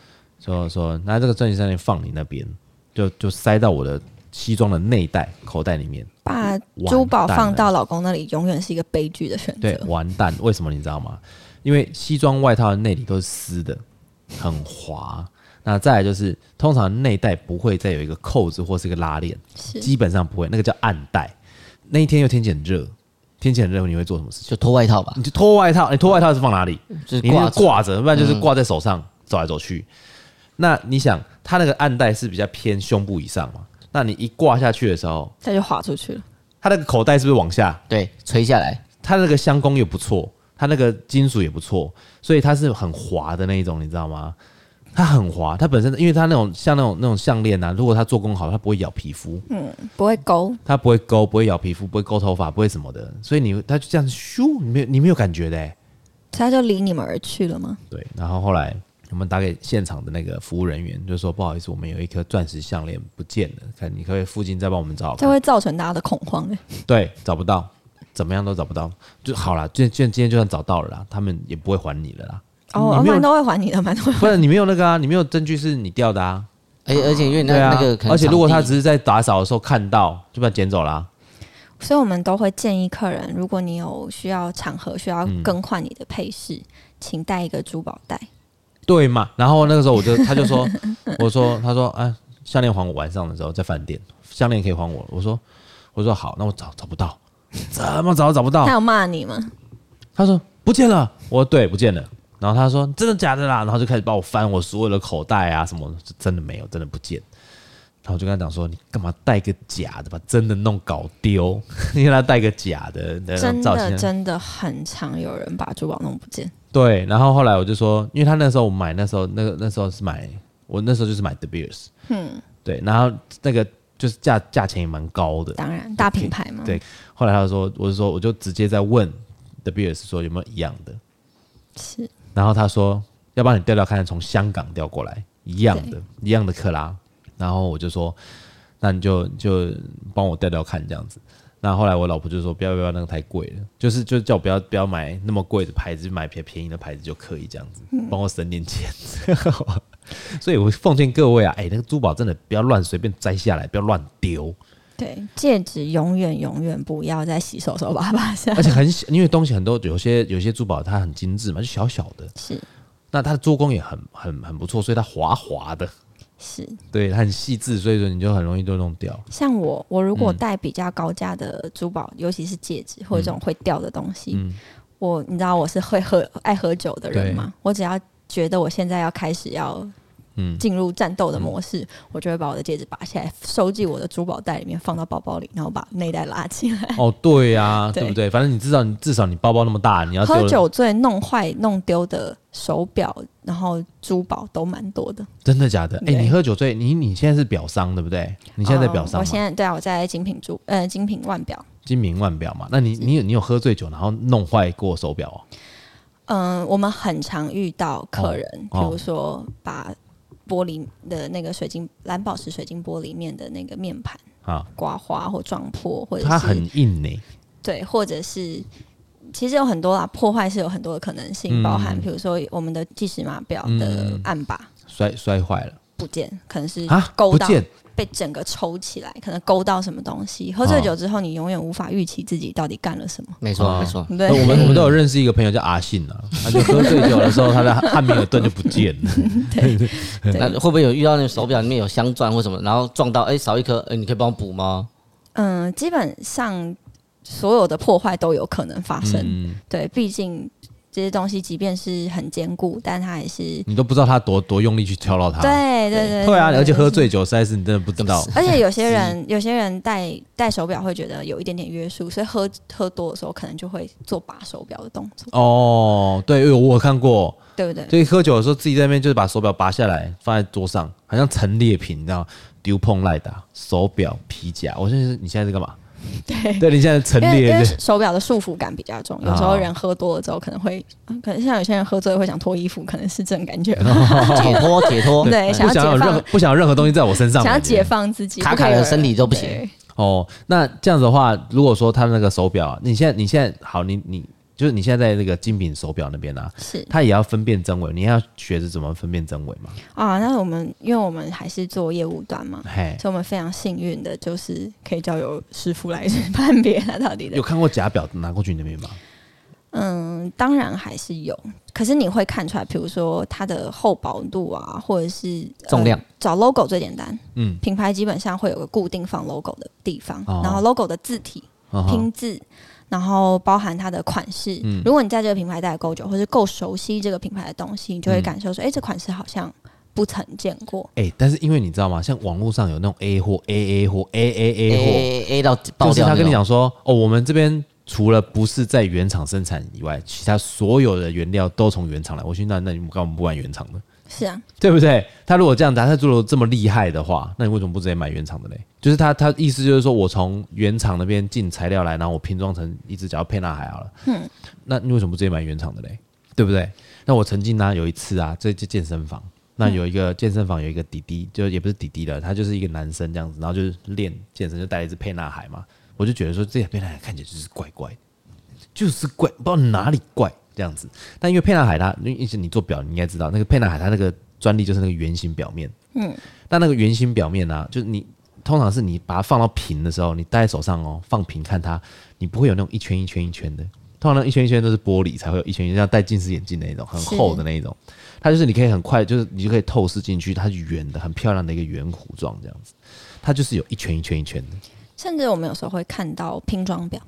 说说，那这个钻石项链放你那边，就就塞到我的西装的内袋口袋里面。把珠宝放到老公那里，永远是一个悲剧的选择。对，完蛋！为什么你知道吗？因为西装外套的内里都是丝的，很滑。那再来就是，通常内袋不会再有一个扣子或是一个拉链，基本上不会。那个叫暗袋。那一天又天气很热，天气很热，你会做什么事情？就脱外套吧。你就脱外套，你脱外套是放哪里？就是挂挂着，不然就是挂在手上、嗯、走来走去。那你想，它那个暗袋是比较偏胸部以上嘛？那你一挂下去的时候，它就滑出去了。它那个口袋是不是往下？对，垂下来。它那个相公也不错，它那个金属也不错，所以它是很滑的那一种，你知道吗？它很滑，它本身因为它那种像那种那种项链啊，如果它做工好，它不会咬皮肤，嗯，不会勾，它不会勾，不会咬皮肤，不会勾头发，不会什么的，所以你它就这样子咻，你没有你没有感觉的、欸，它就离你们而去了吗？对，然后后来。我们打给现场的那个服务人员，就说不好意思，我们有一颗钻石项链不见了，看你可不可以附近再帮我们找找。这会造成大家的恐慌哎。对，找不到，怎么样都找不到，就好了。就就今天就算找到了啦，他们也不会还你了啦。哦，蛮都会还你的，蛮多。不是你没有那个啊，你没有证据是你掉的啊。而而且因为那那个，而且如果他只是在打扫的时候看到，就把它捡走了。所以我们都会建议客人，如果你有需要场合需要更换你的配饰，请带一个珠宝袋。对嘛？然后那个时候我就，他就说，我说，他说，哎，项链还我。晚上的时候在饭店，项链可以还我。我说，我说好，那我找找不到，怎么找都找不到。他有骂你吗？他说不见了。我说对，不见了。然后他说真的假的啦？然后就开始帮我翻我所有的口袋啊什么，真的没有，真的不见。然后我就跟他讲说，你干嘛带个假的，把真的弄搞丢？你给他带个假的，真的真的很常有人把珠宝弄不见。对，然后后来我就说，因为他那时候我买那时候那个那时候是买我那时候就是买 The Beers，嗯，对，然后那个就是价价钱也蛮高的，当然大品牌嘛。对，后来他说，我就说我就直接在问 The Beers 说有没有一样的，是。然后他说要帮你调调看，从香港调过来一样的，一样的克拉。然后我就说，那你就就帮我调调看这样子。那后来我老婆就说不要不要，那个太贵了，就是就叫我不要不要买那么贵的牌子，买便便宜的牌子就可以这样子，帮我省点钱。嗯、所以我奉劝各位啊，哎、欸，那个珠宝真的不要乱随便摘下来，不要乱丢。对，戒指永远永远不要再洗手手把它拔下来。而且很小，因为东西很多，有些有些珠宝它很精致嘛，就小小的。是。那它的做工也很很很不错，所以它滑滑的。是。对，它很细致，所以说你就很容易都弄掉。像我，我如果戴比较高价的珠宝，嗯、尤其是戒指或者这种会掉的东西，嗯、我你知道我是会喝爱喝酒的人吗？我只要觉得我现在要开始要。嗯，进入战斗的模式，嗯、我就会把我的戒指拔下来，收进我的珠宝袋里面，放到包包里，然后把内袋拉起来。哦，对呀、啊，对不对？反正你至少你至少你包包那么大，你要喝酒醉弄坏弄丢的手表，然后珠宝都蛮多的。真的假的？哎、欸，你喝酒醉，你你现在是表商对不对？你现在在表商、哦？我现在对啊，我在精品珠呃精品腕表。精品腕表嘛，那你你有你有喝醉酒然后弄坏过手表哦？嗯、呃，我们很常遇到客人，哦、比如说把。玻璃的那个水晶蓝宝石水晶玻璃面的那个面盘啊，刮花或撞破，或者是它很硬呢、欸。对，或者是其实有很多啦，破坏是有很多的可能性，嗯、包含比如说我们的计时码表的按把、嗯、摔摔坏了，不见，可能是勾到。被整个抽起来，可能勾到什么东西。喝醉酒之后，你永远无法预期自己到底干了什么。没错，没错。对，我们我们都有认识一个朋友叫阿信啊，他就喝醉酒的时候，他的汉密尔顿就不见了。对，那会不会有遇到那个手表里面有镶钻或什么，然后撞到，哎，少一颗，哎，你可以帮我补吗？嗯，基本上所有的破坏都有可能发生。对，毕竟。这些东西即便是很坚固，但它也是你都不知道他多多用力去敲到它。对对对，对啊！而且喝醉酒实在是你真的不知道。而且有些人 有些人戴戴手表会觉得有一点点约束，所以喝喝多的时候可能就会做拔手表的动作。哦，对，我有看过，对不对？所以喝酒的时候自己在那边就是把手表拔下来放在桌上，好像陈列品，你知道？丢碰赖打手表皮夹，我现在是你现在在干嘛？对，对你现在陈列，因为手表的束缚感比较重，有时候人喝多了之后可能会，可能像有些人喝醉会想脱衣服，可能是这种感觉，解脱解脱，对，想要解放，不想有任何不想有任何东西在我身上，想要解放自己，卡卡的身体都不行。哦，那这样子的话，如果说他那个手表，你现在你现在好，你你。就是你现在在那个精品手表那边啊，是他也要分辨真伪，你要学着怎么分辨真伪吗？啊，那我们因为我们还是做业务端嘛，嘿所以我们非常幸运的就是可以交由师傅来 判别它到底的。有看过假表拿过去那边吗？嗯，当然还是有，可是你会看出来，比如说它的厚薄度啊，或者是重量，呃，找 logo 最简单。嗯，品牌基本上会有个固定放 logo 的地方，哦，然后 logo 的字体、哦，拼字。然后包含它的款式，嗯、如果你在这个品牌待够久，或是够熟悉这个品牌的东西，你就会感受说，哎、嗯，这款式好像不曾见过。哎，但是因为你知道吗？像网络上有那种 A 货、AA 货、AAA 货 A, A 到爆掉，就是他跟你讲说，哦，我们这边除了不是在原厂生产以外，其他所有的原料都从原厂来。我说那那你们干嘛不玩原厂的？是啊，对不对？他如果这样子，他做的这么厉害的话，那你为什么不直接买原厂的嘞？就是他，他意思就是说我从原厂那边进材料来，然后我拼装成一只脚沛纳海好了。嗯，那你为什么不直接买原厂的嘞？对不对？那我曾经呢有一次啊，在这健身房，那有一个健身房有一个弟弟，就也不是弟弟了，他就是一个男生这样子，然后就是练健身就带了一只沛纳海嘛，我就觉得说这个沛纳海看起来就是怪怪的，就是怪，不知道哪里怪。这样子，但因为沛纳海它，因为一直你做表，你应该知道那个沛纳海它那个专利就是那个圆形表面。嗯，但那个圆形表面呢、啊，就是你通常是你把它放到平的时候，你戴在手上哦，放平看它，你不会有那种一圈一圈一圈的。通常那一圈一圈都是玻璃才会有一圈一圈，像戴近视眼镜那种很厚的那一种。它就是你可以很快，就是你就可以透视进去，它是圆的，很漂亮的一个圆弧状这样子。它就是有一圈一圈一圈的。甚至我们有时候会看到拼装表，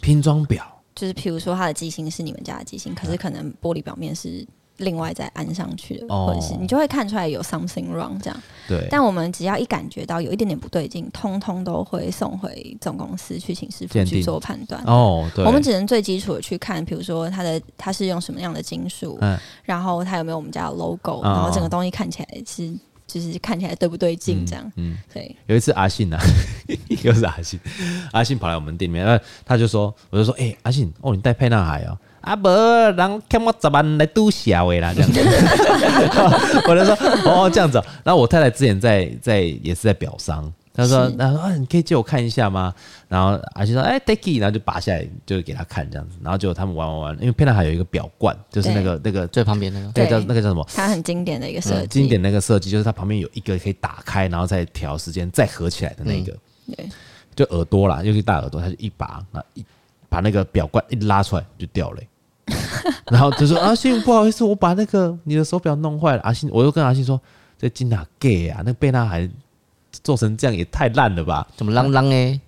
拼装表。就是譬如说，它的机芯是你们家的机芯，可是可能玻璃表面是另外再安上去的，或者是你就会看出来有 something wrong 这样。对。但我们只要一感觉到有一点点不对劲，通通都会送回总公司去请师傅去做判断。哦，对。我们只能最基础的去看，比如说它的它是用什么样的金属，然后它有没有我们家的 logo，然后整个东西看起来是。就是看起来对不对劲这样，嗯，嗯对。有一次阿信啊，又是阿信，阿信跑来我们店里面，那他就说，我就说，哎、欸，阿信，哦，你带沛纳海啊？啊不，人看我十万来都小的啦，这样子。我就说哦这样子，然后我太太之前在在也是在表商。他说：“他说啊，你可以借我看一下吗？”然后阿信说：“哎，take it。”然后就拔下来，就给他看这样子。然后结果他们玩玩玩，因为沛纳海有一个表冠，就是那个那个最旁边那个，对，叫那个叫什么？它很经典的一个设计，经典那个设计就是它旁边有一个可以打开，然后再调时间再合起来的那个。对，就耳朵啦，又是大耳朵，他就一拔，那一把那个表冠一拉出来就掉了。然后就说：“阿信，不好意思，我把那个你的手表弄坏了。”阿信，我又跟阿信说：“这金哪 gay 啊？那贝纳海。”做成这样也太烂了吧？怎么啷啷哎？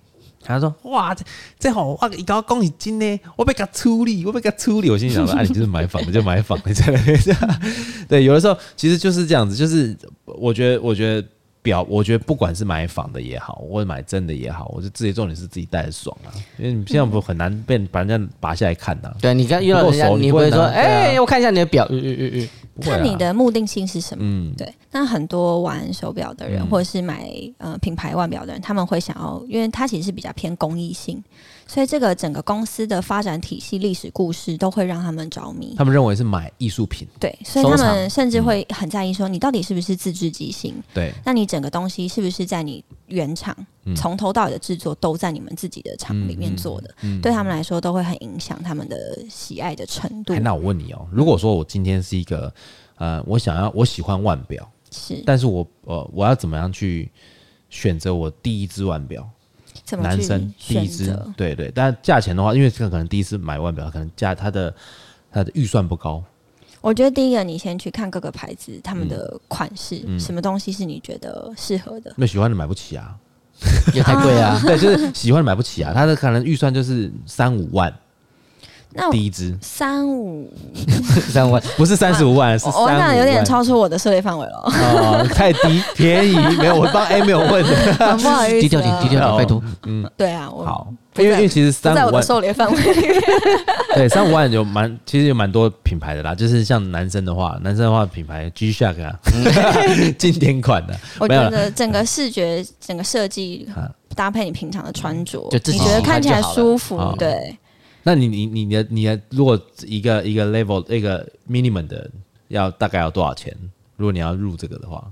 他说：“哇，这这好，我一搞恭喜金呢，我被他处理，我被他处理。”我心想说：“ 啊，你就是买房的，就买房的。”这样 对，有的时候其实就是这样子，就是我觉得，我觉得。表，我觉得不管是买仿的也好，或者买真的也好，我觉得自己重点是自己戴的爽啊。因为你现在不很难被把人家拔下来看呐、啊。对，你刚遇到人家，你不会说，哎、欸，我看一下你的表，嗯嗯嗯嗯，看你的目的性是什么？嗯，对。那很多玩手表的人，或者是买呃品牌腕表的人，他们会想要，因为它其实是比较偏公益性。所以这个整个公司的发展体系、历史故事都会让他们着迷。他们认为是买艺术品，对，所以他们甚至会很在意说，你到底是不是自制机芯？对，那你整个东西是不是在你原厂从头到尾的制作都在你们自己的厂里面做的？对他们来说，都会很影响他们的喜爱的程度。那我问你哦，如果说我今天是一个呃，我想要我喜欢腕表，是，但是我呃，我要怎么样去选择我第一只腕表？男生第一只，对对，但价钱的话，因为这个可能第一次买腕表，可能价它的它的预算不高。我觉得第一个，你先去看各个牌子他们的款式，嗯、什么东西是你觉得适合的？那喜欢的买不起啊，也太贵啊！对，就是喜欢的买不起啊，他的可能预算就是三五万。那第一支三五 三万，不是三十五万，是三五万。我想有点超出我的涉猎范围了。哦，太低，便宜没有，我帮 A 没有问的，不好意思，低调点，低调点，拜托。嗯，对啊，我好，因为因为其实三五万在我的狩猎范围里面。对，三五万有蛮，其实有蛮多品牌的啦。就是像男生的话，男生的话品牌 G-Shock 啊，经典款的。我觉得整个视觉、整个设计搭配你平常的穿着，你觉得看起来舒服，对。那你你你的你的如果一个一个 level 一个 minimum 的要大概要多少钱？如果你要入这个的话，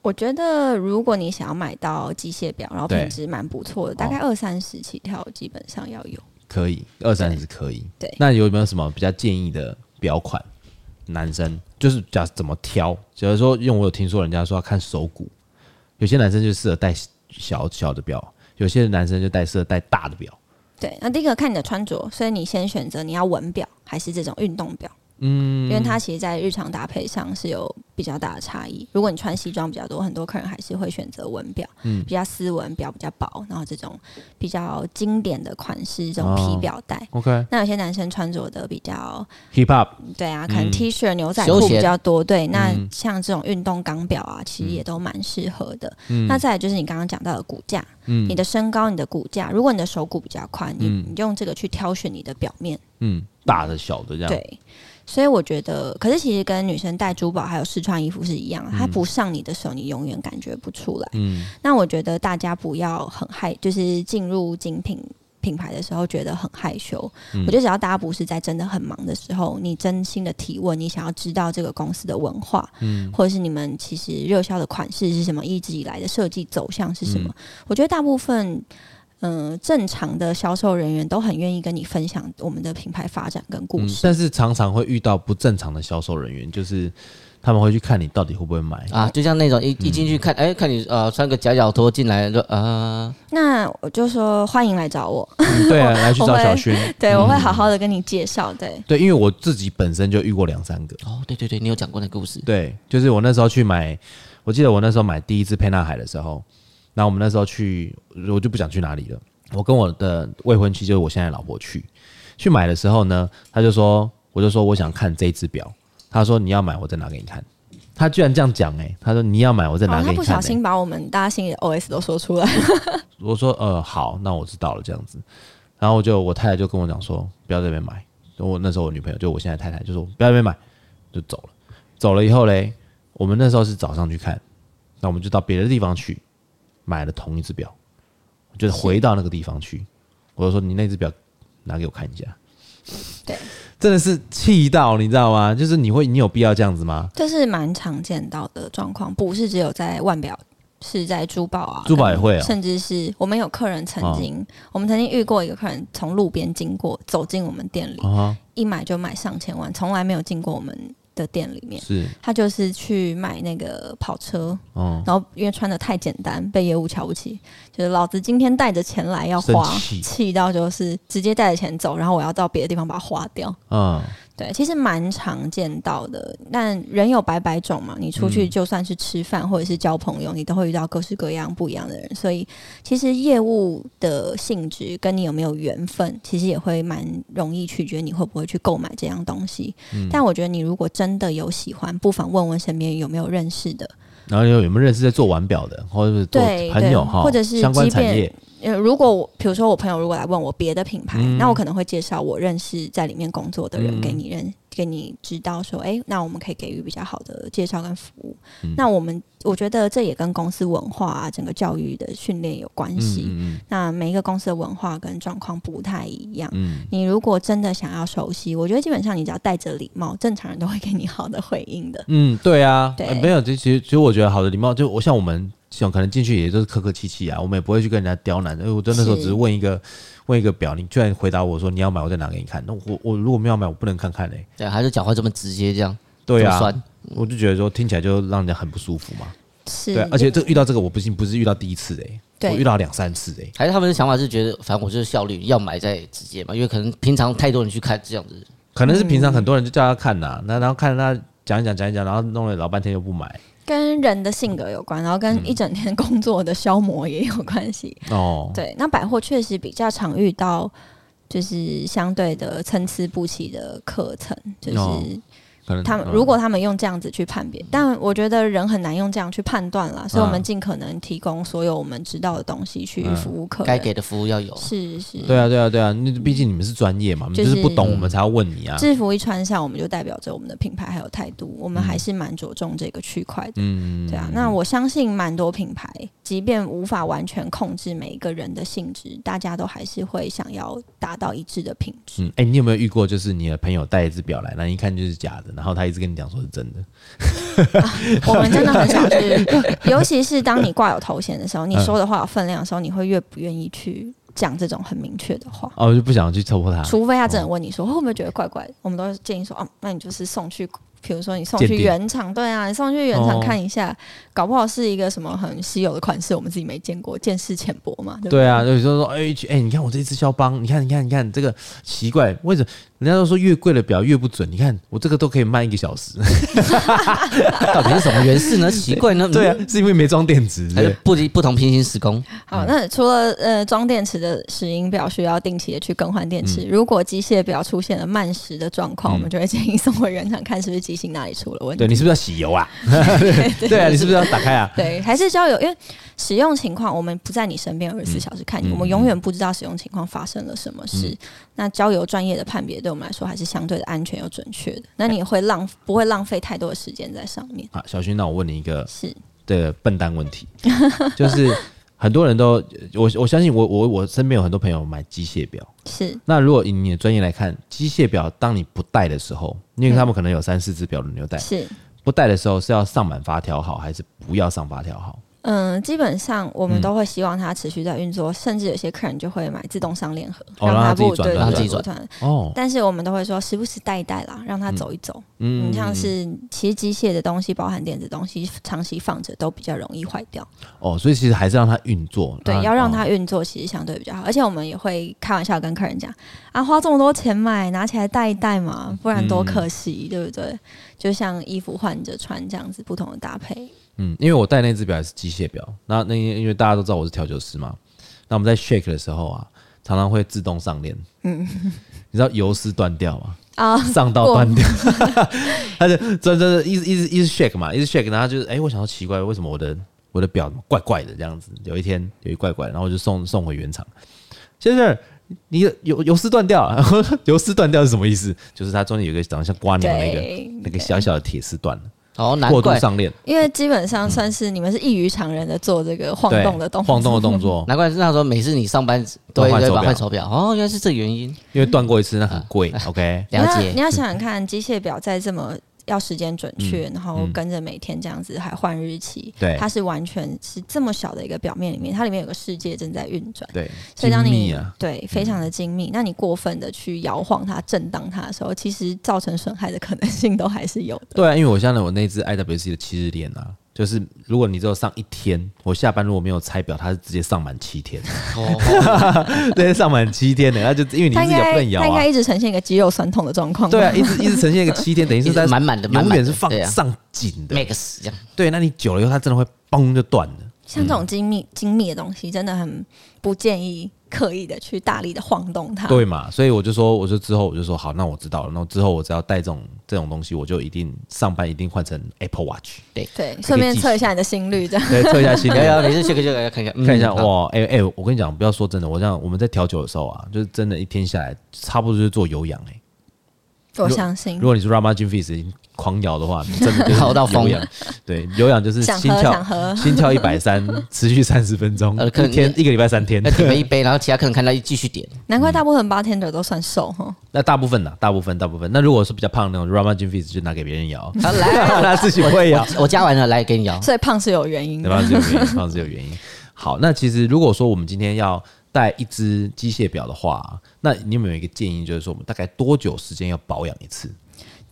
我觉得如果你想要买到机械表，然后品质蛮不错的，大概二三十起跳，基本上要有。可以，二三十可以。对。那有没有什么比较建议的表款？男生就是讲怎么挑？假如说，因为我有听说人家说要看手骨，有些男生就适合戴小小的表，有些男生就戴适合戴大的表。对，那第一个看你的穿着，所以你先选择你要文表还是这种运动表。嗯，因为它其实，在日常搭配上是有比较大的差异。如果你穿西装比较多，很多客人还是会选择文表，嗯，比较斯文，表比较薄，然后这种比较经典的款式，这种皮表带。哦、OK，那有些男生穿着的比较 hip hop，对啊，可能 T 恤、牛仔裤比较多。对，那像这种运动钢表啊，其实也都蛮适合的。嗯，那再来就是你刚刚讲到的骨架，嗯，你的身高、你的骨架，如果你的手骨比较宽，你你用这个去挑选你的表面，嗯，大的、小的这样，对。所以我觉得，可是其实跟女生戴珠宝还有试穿衣服是一样，它不上你的手，你永远感觉不出来。嗯，那我觉得大家不要很害，就是进入精品品牌的时候觉得很害羞。嗯，我觉得只要大家不是在真的很忙的时候，你真心的提问，你想要知道这个公司的文化，嗯，或者是你们其实热销的款式是什么，一直以来的设计走向是什么，我觉得大部分。嗯，正常的销售人员都很愿意跟你分享我们的品牌发展跟故事，嗯，但是常常会遇到不正常的销售人员，就是他们会去看你到底会不会买。啊，就像那种一一进去看，哎、嗯欸，看你呃穿个夹脚拖进来就啊，那我就说欢迎来找我，嗯、对啊，来去 找小薰，对，我会好好的跟你介绍，对。对，因为我自己本身就遇过两三个，哦，对对对，你有讲过那个故事，对，就是我那时候去买，我记得我那时候买第一支沛纳海的时候，那我们那时候去，我就不想去哪里了。我跟我的未婚妻，就是我现在老婆去去买的时候呢，他就说，我就说我想看这只表，他说你要买，我再拿给你看。他居然这样讲哎，他说你要买，我再拿给你看。他不小心把我们大家心里的 OS 都说出来了。我说呃好，那我知道了这样子。然后我就我太太就跟我讲说，不要在这边买。我那时候我女朋友就我现在太太就说不要在这边买，就走了。走了以后嘞，我们那时候是早上去看，那我们就到别的地方去买了同一只表。就是回到那个地方去，我就说你那只表拿给我看一下。对，真的是气到，你知道吗？就是你会，你有必要这样子吗？这是蛮常见到的状况，不是只有在腕表，是在珠宝啊，珠宝也会啊，甚至是我们有客人曾经，哦、我们曾经遇过一个客人从路边经过，走进我们店里，哦、一买就买上千万，从来没有进过我们。的店里面，是。他就是去买那个跑车，哦，然后因为穿的太简单，被业务瞧不起，就是老子今天带着钱来要花，气到就是直接带着钱走，然后我要到别的地方把它花掉，嗯。对，其实蛮常见到的，但人有百百种嘛。你出去就算是吃饭或者是交朋友，嗯、你都会遇到各式各样不一样的人。所以，其实业务的性质跟你有没有缘分，其实也会蛮容易取决你会不会去购买这样东西。嗯、但我觉得，你如果真的有喜欢，不妨问问身边有没有认识的，然后有有没有认识在做腕表的，或者是做朋友哈，或者是相关产业。呃，如果我比如说我朋友如果来问我别的品牌，嗯、那我可能会介绍我认识在里面工作的人给你认。嗯给你知道说，哎、欸，那我们可以给予比较好的介绍跟服务。嗯、那我们我觉得这也跟公司文化啊，整个教育的训练有关系。嗯嗯、那每一个公司的文化跟状况不太一样。嗯、你如果真的想要熟悉，我觉得基本上你只要带着礼貌，正常人都会给你好的回应的。嗯，对啊，对，欸、没有，其实其实我觉得好的礼貌，就我像我们像可能进去也都是客客气气啊，我们也不会去跟人家刁难。因为我真的时候只是问一个。问一个表，你居然回答我说你要买，我再拿给你看。那我我如果没有买，我不能看看嘞、欸。对，还是讲话这么直接这样？对啊，我就觉得说听起来就让人家很不舒服嘛。是，对，而且这遇到这个我不信不是遇到第一次哎、欸，对我遇到两三次哎、欸。还是他们的想法是觉得，反正我就是效率，要买再直接嘛，因为可能平常太多人去看这样子。可能是平常很多人就叫他看呐、啊，那、嗯、然后看他讲一讲讲一讲，然后弄了老半天又不买。跟人的性格有关，然后跟一整天工作的消磨也有关系。哦、嗯，对，那百货确实比较常遇到，就是相对的参差不齐的课程，就是。哦他们如果他们用这样子去判别，但我觉得人很难用这样去判断啦，所以我们尽可能提供所有我们知道的东西去服务客人，该给的服务要有。是是，对啊对啊对啊，那毕竟你们是专业嘛，就是不懂我们才要问你啊。制服一穿上，我们就代表着我们的品牌还有态度，我们还是蛮着重这个区块的。嗯，对啊，那我相信蛮多品牌，即便无法完全控制每一个人的性质，大家都还是会想要达到一致的品质。嗯，哎，你有没有遇过，就是你的朋友带一只表来，那一看就是假的？然后他一直跟你讲说是真的，啊，我们真的很少去，尤其是当你挂有头衔的时候，你说的话有分量的时候，你会越不愿意去讲这种很明确的话。哦，就不想去戳破他，除非他真的问你说会不会觉得怪怪的，我们都建议说，哦，那你就是送去。比如说你送去原厂，对啊，你送去原厂看一下，搞不好是一个什么很稀有的款式，我们自己没见过，见识浅薄嘛，对不对？对啊，有时候说，哎哎，你看我这一支肖邦，你看你看你看这个奇怪，为什么人家都说越贵的表越不准？你看我这个都可以慢一个小时，到底是什么原事呢？奇怪呢？对啊，是因为没装电池，还是不不同平行时空？好，那除了呃装电池的石英表需要定期的去更换电池，如果机械表出现了慢时的状况，我们就会建议送回原厂看是不是。机芯哪里出了问题？对，你是不是要洗油啊？对啊，你是不是要打开啊？对，还是交油？因为使用情况，我们不在你身边二十四小时看你，嗯、我们永远不知道使用情况发生了什么事。嗯、那交油专业的判别，对我们来说还是相对的安全又准确的。那你会浪不会浪费太多的时间在上面？好，小薰，那我问你一个是的笨蛋问题，就是。很多人都我我相信我我我身边有很多朋友买机械表，是。那如果以你的专业来看，机械表当你不戴的时候，因为他们可能有三四只表轮流戴，是。不戴的时候是要上满发条好，还是不要上发条好？嗯，基本上我们都会希望它持续在运作，嗯、甚至有些客人就会买自动上链盒，哦、让它不对，让它自己转。哦，但是我们都会说，时不时带一带啦，让它走一走。嗯，你像是其实机械的东西，包含电子东西，长期放着都比较容易坏掉。哦，所以其实还是让它运作。对，要让它运作，其实相对比较好。而且我们也会开玩笑跟客人讲啊，花这么多钱买，拿起来带一带嘛，不然多可惜，嗯、对不对？就像衣服换着穿这样子，不同的搭配。嗯，因为我戴那只表也是机械表，那那因为大家都知道我是调酒师嘛，那我们在 shake 的时候啊，常常会自动上链。嗯，你知道油丝断掉吗？啊，上到断掉，他就真真一直一直一直 shake 嘛，一直 shake，然后就是哎、欸，我想到奇怪，为什么我的我的表怪怪的这样子？有一天有一怪怪，然后我就送送回原厂。先生，你的油油丝断掉了，油丝断掉是什么意思？就是它中间有一个长得像瓜牛那个那个小小的铁丝断了。哦，过度上链，因为基本上算是你们是异于常人的做这个晃动的动作，晃动的动作，难怪是那时候每次你上班都会换手表，哦，原来是这个原因，因为断过一次那很贵，OK，了解。你要想想看，机械表在这么。要时间准确，嗯、然后跟着每天这样子还换日期，对、嗯，它是完全是这么小的一个表面里面，它里面有个世界正在运转，对，所以当你、啊、对非常的精密，嗯、那你过分的去摇晃它、震荡它的时候，其实造成损害的可能性都还是有的。对啊，因为我现在我那只 IWC 的七日链啊。就是如果你只有上一天，我下班如果没有拆表，它是直接上满七天，哦，直接上满七天的，那就因为你是也不能摇啊，它应该一直呈现一个肌肉酸痛的状况。对啊，一直一直呈现一个七天，等于是在满满的，永远是放上紧的，max 这样。对，那你久了以后，它真的会嘣就断了。像这种精密精密的东西，真的很不建议。刻意的去大力的晃动它，对嘛？所以我就说，我就之后我就说好，那我知道了。那之后我只要带这种这种东西，我就一定上班一定换成 Apple Watch。对对，顺便测一下你的心率，这样。对，测一下心率。要要，你是这个这个看一下，看一下哇！哎哎，我跟你讲，不要说真的，我这样我们在调酒的时候啊，就是真的，一天下来差不多就是做有氧哎。我相信，如果你是 Rama Gym Fitness 狂摇的话，真的摇到疯。对，有氧就是心跳，心跳一百三，持续三十分钟，一天一个礼拜三天，点了一杯，然后其他客人看到继续点。难怪大部分 bartender 都算瘦哈。那大部分呢？大部分大部分。那如果是比较胖的那种 Rama Gym Fitness 就拿给别人摇。来，他自己会摇。我加完了，来给你摇。所以胖是有原因的。胖是有原因，胖是有原因。好，那其实如果说我们今天要带一只机械表的话，那你有没有一个建议，就是说我们大概多久时间要保养一次？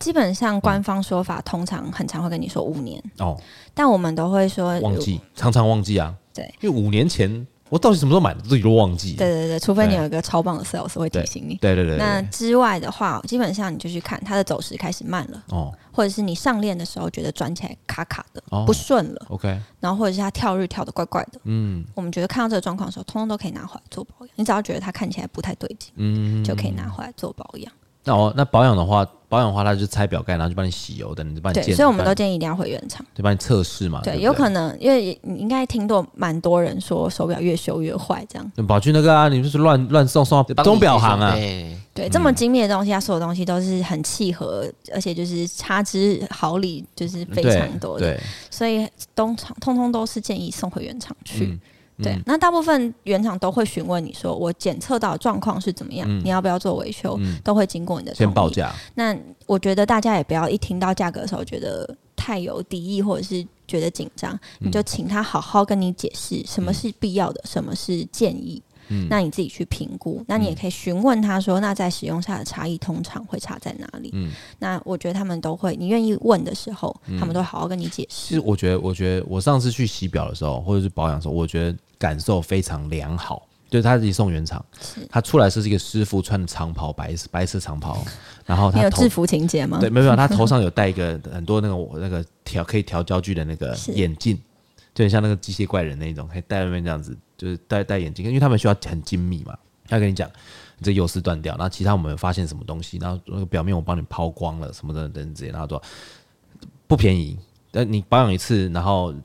基本上官方说法通常很常会跟你说五年哦，但我们都会说忘记，常常忘记啊。对，因为五年前我到底什么时候买的，自己都忘记。对对对，除非你有一个超棒的 sales 会提醒你。对对对。那之外的话，基本上你就去看它的走势开始慢了哦，或者是你上链的时候觉得转起来卡卡的不顺了。OK。然后或者是它跳日跳的怪怪的，嗯，我们觉得看到这个状况的时候，通通都可以拿回来做保养。你只要觉得它看起来不太对劲，嗯，就可以拿回来做保养。那哦那保养的话，保养的话，它就拆表盖，然后就帮你洗油，等你帮你检。对，所以我们都建议一定要回原厂，就帮你测试嘛。对，有可能因为你应该听过蛮多人说手表越修越坏这样。宝骏那个啊，你就是乱乱送送到钟表行啊？对，这么精密的东西，它所有东西都是很契合，而且就是差之毫厘，就是非常多的。对，所以通常通通都是建议送回原厂去。对，那大部分原厂都会询问你说，我检测到状况是怎么样，嗯、你要不要做维修，嗯、都会经过你的。先报价。那我觉得大家也不要一听到价格的时候觉得太有敌意，或者是觉得紧张，嗯、你就请他好好跟你解释什么是必要的，嗯、什么是建议。嗯，那你自己去评估，那你也可以询问他说，那在使用下的差异通常会差在哪里？嗯，那我觉得他们都会，你愿意问的时候，他们都会好好跟你解释。其实我觉得，我觉得我上次去洗表的时候，或者是保养的时候，我觉得感受非常良好。就是他自己送原厂，他出来是一个师傅穿的长袍，白色白色长袍，然后他有制服情节吗？对，没有没有，他头上有戴一个很多那个那个调可以调焦距的那个眼镜。就很像那个机械怪人那一种，可以戴外面这样子，就是戴戴眼镜，因为他们需要很精密嘛。他跟你讲，你这油丝断掉，然后其他我们发现什么东西，然后那个表面我帮你抛光了什么的等等然后说不便宜，但你保养一次，然后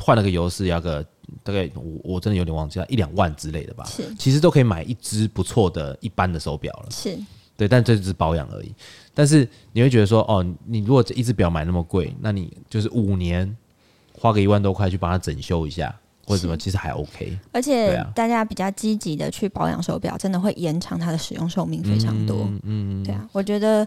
换了个油是要个大概我我真的有点忘记了，一两万之类的吧。是，其实都可以买一只不错的一般的手表了。是，对，但这只是保养而已。但是你会觉得说，哦，你如果这一只表买那么贵，那你就是五年。花个一万多块去帮他整修一下，或者什么，其实还 OK。而且大家比较积极的去保养手表，真的会延长它的使用寿命非常多。嗯，对啊，我觉得，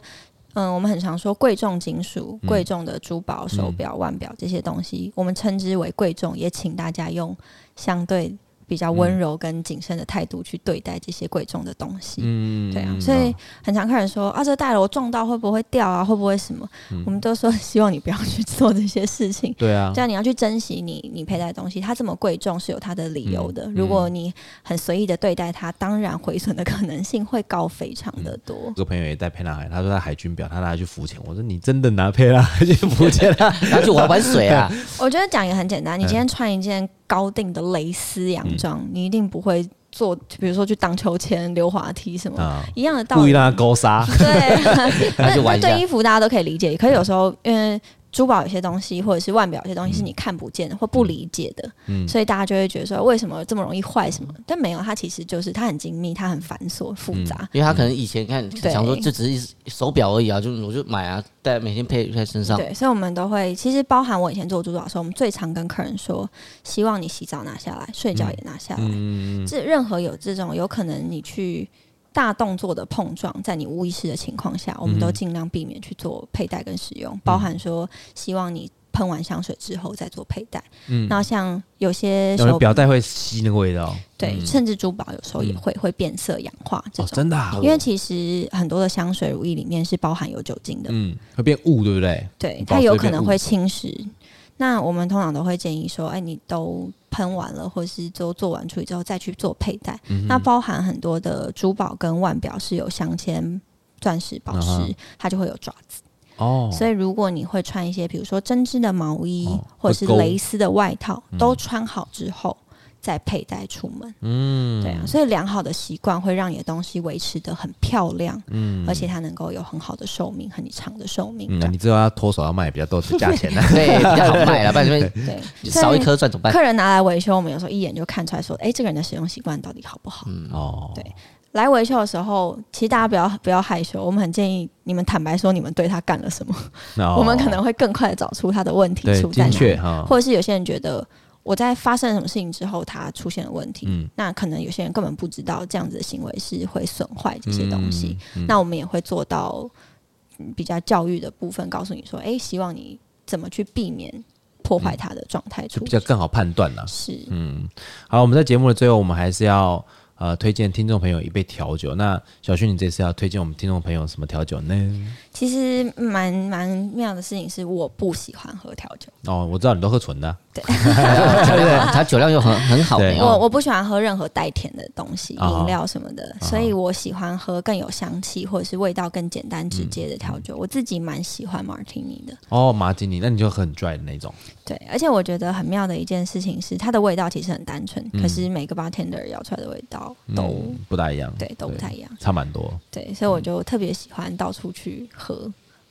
嗯，我们很常说贵重金属、贵重的珠宝、手表、腕表这些东西，我们称之为贵重，也请大家用相对。比较温柔跟谨慎的态度去对待这些贵重的东西，嗯，对啊，所以很常看人说啊，这戴了我撞到会不会掉啊，会不会什么？我们都说希望你不要去做这些事情，对啊，这样你要去珍惜你你佩戴的东西，它这么贵重是有它的理由的。如果你很随意的对待它，当然毁损的可能性会高非常的多。这个朋友也带沛纳海，他说他海军表，他拿去浮潜。我说你真的拿沛纳海去浮潜啊？拿去玩玩水啊？我觉得讲也很简单，你今天穿一件。高定的蕾丝洋装，嗯、你一定不会做，比如说去荡秋千、溜滑梯什么、嗯、一样的道理。故意让他勾杀。对，那对衣服大家都可以理解，可是有时候因为珠宝有些东西，或者是腕表有些东西是你看不见的或不理解的，嗯，所以大家就会觉得说，为什么这么容易坏什么？但没有，它其实就是它很精密，它很繁琐复杂，因为它可能以前看想说这只是手表而已啊，就我就买啊，戴每天配在身上。对，所以我们都会，其实包含我以前做珠宝的时候，我们最常跟客人说，希望你洗澡拿下来，睡觉也拿下来，嗯，这任何有这种有可能你去。大动作的碰撞，在你无意识的情况下，我们都尽量避免去做佩戴跟使用，嗯、包含说希望你喷完香水之后再做佩戴。嗯，然后像有些有的表带会吸那个味道，对，嗯、甚至珠宝有时候也会会变色氧化这种。哦、真的、啊，因为其实很多的香水乳液里面是包含有酒精的，嗯，会变雾，对不对？对，它有可能会侵蚀。那我们通常都会建议说，哎，你都喷完了，或者是都做完处理之后再去做佩戴。嗯、那包含很多的珠宝跟腕表是有镶嵌钻石、宝石，啊、它就会有爪子。哦，所以如果你会穿一些，比如说针织的毛衣，哦、或者是蕾丝的外套，勾都穿好之后。再佩戴出门，嗯，对啊，所以良好的习惯会让你的东西维持的很漂亮，嗯，而且它能够有很好的寿命，很长的寿命。嗯，你知道要脱手要卖比较多的价钱呢，对，比较好卖了，不然 对，少一颗赚怎么办？客人拿来维修，我们有时候一眼就看出来说，哎，这个人的使用习惯到底好不好？嗯，哦，对，来维修的时候，其实大家不要不要害羞，我们很建议你们坦白说，你们对他干了什么，我们可能会更快的找出他的问题出在哪里，或者是有些人觉得。我在发生什么事情之后，它出现了问题，嗯、那可能有些人根本不知道这样子的行为是会损坏这些东西。嗯嗯、那我们也会做到比较教育的部分，告诉你说，哎、欸，希望你怎么去避免破坏他的状态，就比较更好判断了。是，嗯，好，我们在节目的最后，我们还是要。呃，推荐听众朋友一杯调酒。那小旭，你这次要推荐我们听众朋友什么调酒呢？其实蛮蛮妙的事情是，我不喜欢喝调酒。哦，我知道你都喝纯的、啊。对，它酒量又很很好。对我我不喜欢喝任何带甜的东西，饮料什么的，哦、所以我喜欢喝更有香气或者是味道更简单直接的调酒。嗯、我自己蛮喜欢马提尼的。哦，马提尼，那你就很 dry 的那种。对，而且我觉得很妙的一件事情是，它的味道其实很单纯，嗯、可是每个 bartender 摇出来的味道都、嗯、不大一样，对，都不太一样，差蛮多。对，所以我就特别喜欢到处去喝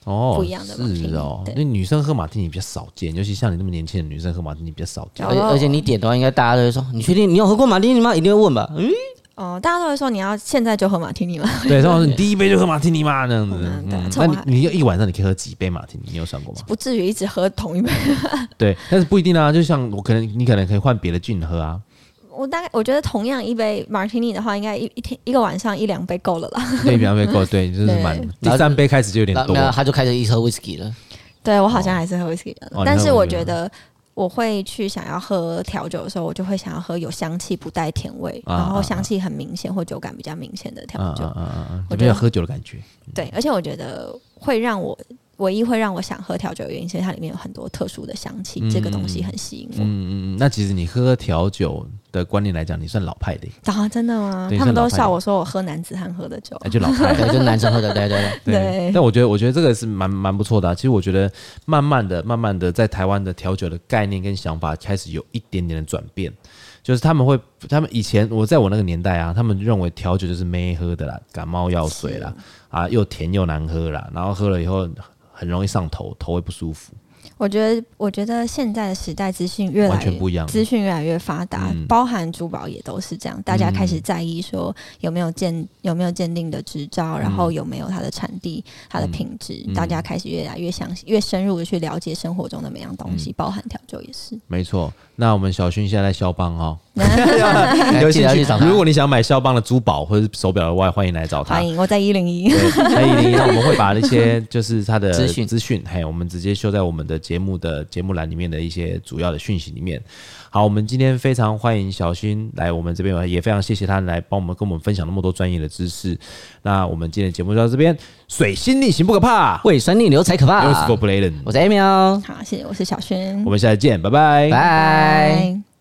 哦不一样的。是哦，那对女生喝马提尼比较少见，尤其像你那么年轻的女生喝马提尼比较少见。而且而且你点的话，应该大家都会说，你确定你有喝过马提尼吗？一定会问吧？嗯。哦，大家都会说你要现在就喝马提尼吗？对，他说你第一杯就喝马提尼吗？这样子。嗯，那你你一晚上你可以喝几杯马提尼？你有算过吗？不至于一直喝同一杯。对，但是不一定啊。就像我可能你可能可以换别的菌喝啊。我大概我觉得同样一杯 martini 的话，应该一一天一个晚上一两杯够了啦。对，一两杯够，对，就是蛮。第三杯开始就有点多，他就开始一直喝威士忌了。对，我好像还是喝威士忌的，但是我觉得。我会去想要喝调酒的时候，我就会想要喝有香气不带甜味，啊、然后香气很明显或酒感比较明显的调酒。啊啊啊啊、我觉得喝酒的感觉。对，而且我觉得会让我唯一会让我想喝调酒的原因，是它里面有很多特殊的香气，嗯、这个东西很吸引我。嗯嗯，那其实你喝调酒的观念来讲，你算老派的。啊，真的吗？他们都笑我说我喝男子汉喝的酒，那就老派，对，就男生喝的，对对对。对。但我觉得，我觉得这个是蛮蛮不错的啊。其实我觉得，慢慢的、慢慢的，在台湾的调酒的概念跟想法开始有一点点的转变。就是他们会，他们以前我在我那个年代啊，他们认为调酒就是没喝的啦，感冒药水啦，啊，又甜又难喝啦，然后喝了以后很容易上头，头会不舒服。我觉得，我觉得现在的时代资讯越来越，完全不一样，资讯越来越发达，嗯、包含珠宝也都是这样。大家开始在意说有没有鉴有没有鉴定的执照，嗯、然后有没有它的产地、它的品质。嗯、大家开始越来越详细、越深入的去了解生活中的每样东西，嗯、包含调酒也是。没错。那我们小勋现在在肖邦哦，有兴趣，如果你想买肖邦的珠宝或者是手表的话，欢迎来找他。欢迎，我在一零一，在一零一，那我们会把那些就是他的 资讯资讯，嘿，我们直接秀在我们的节目的节目栏里面的一些主要的讯息里面。好，我们今天非常欢迎小薰来我们这边，也非常谢谢他来帮我们跟我们分享那么多专业的知识。那我们今天的节目就到这边，水星逆行不可怕，胃酸逆流才可怕。我是 amy 哦好，谢谢，我是小薰，我们下次见，拜拜，拜。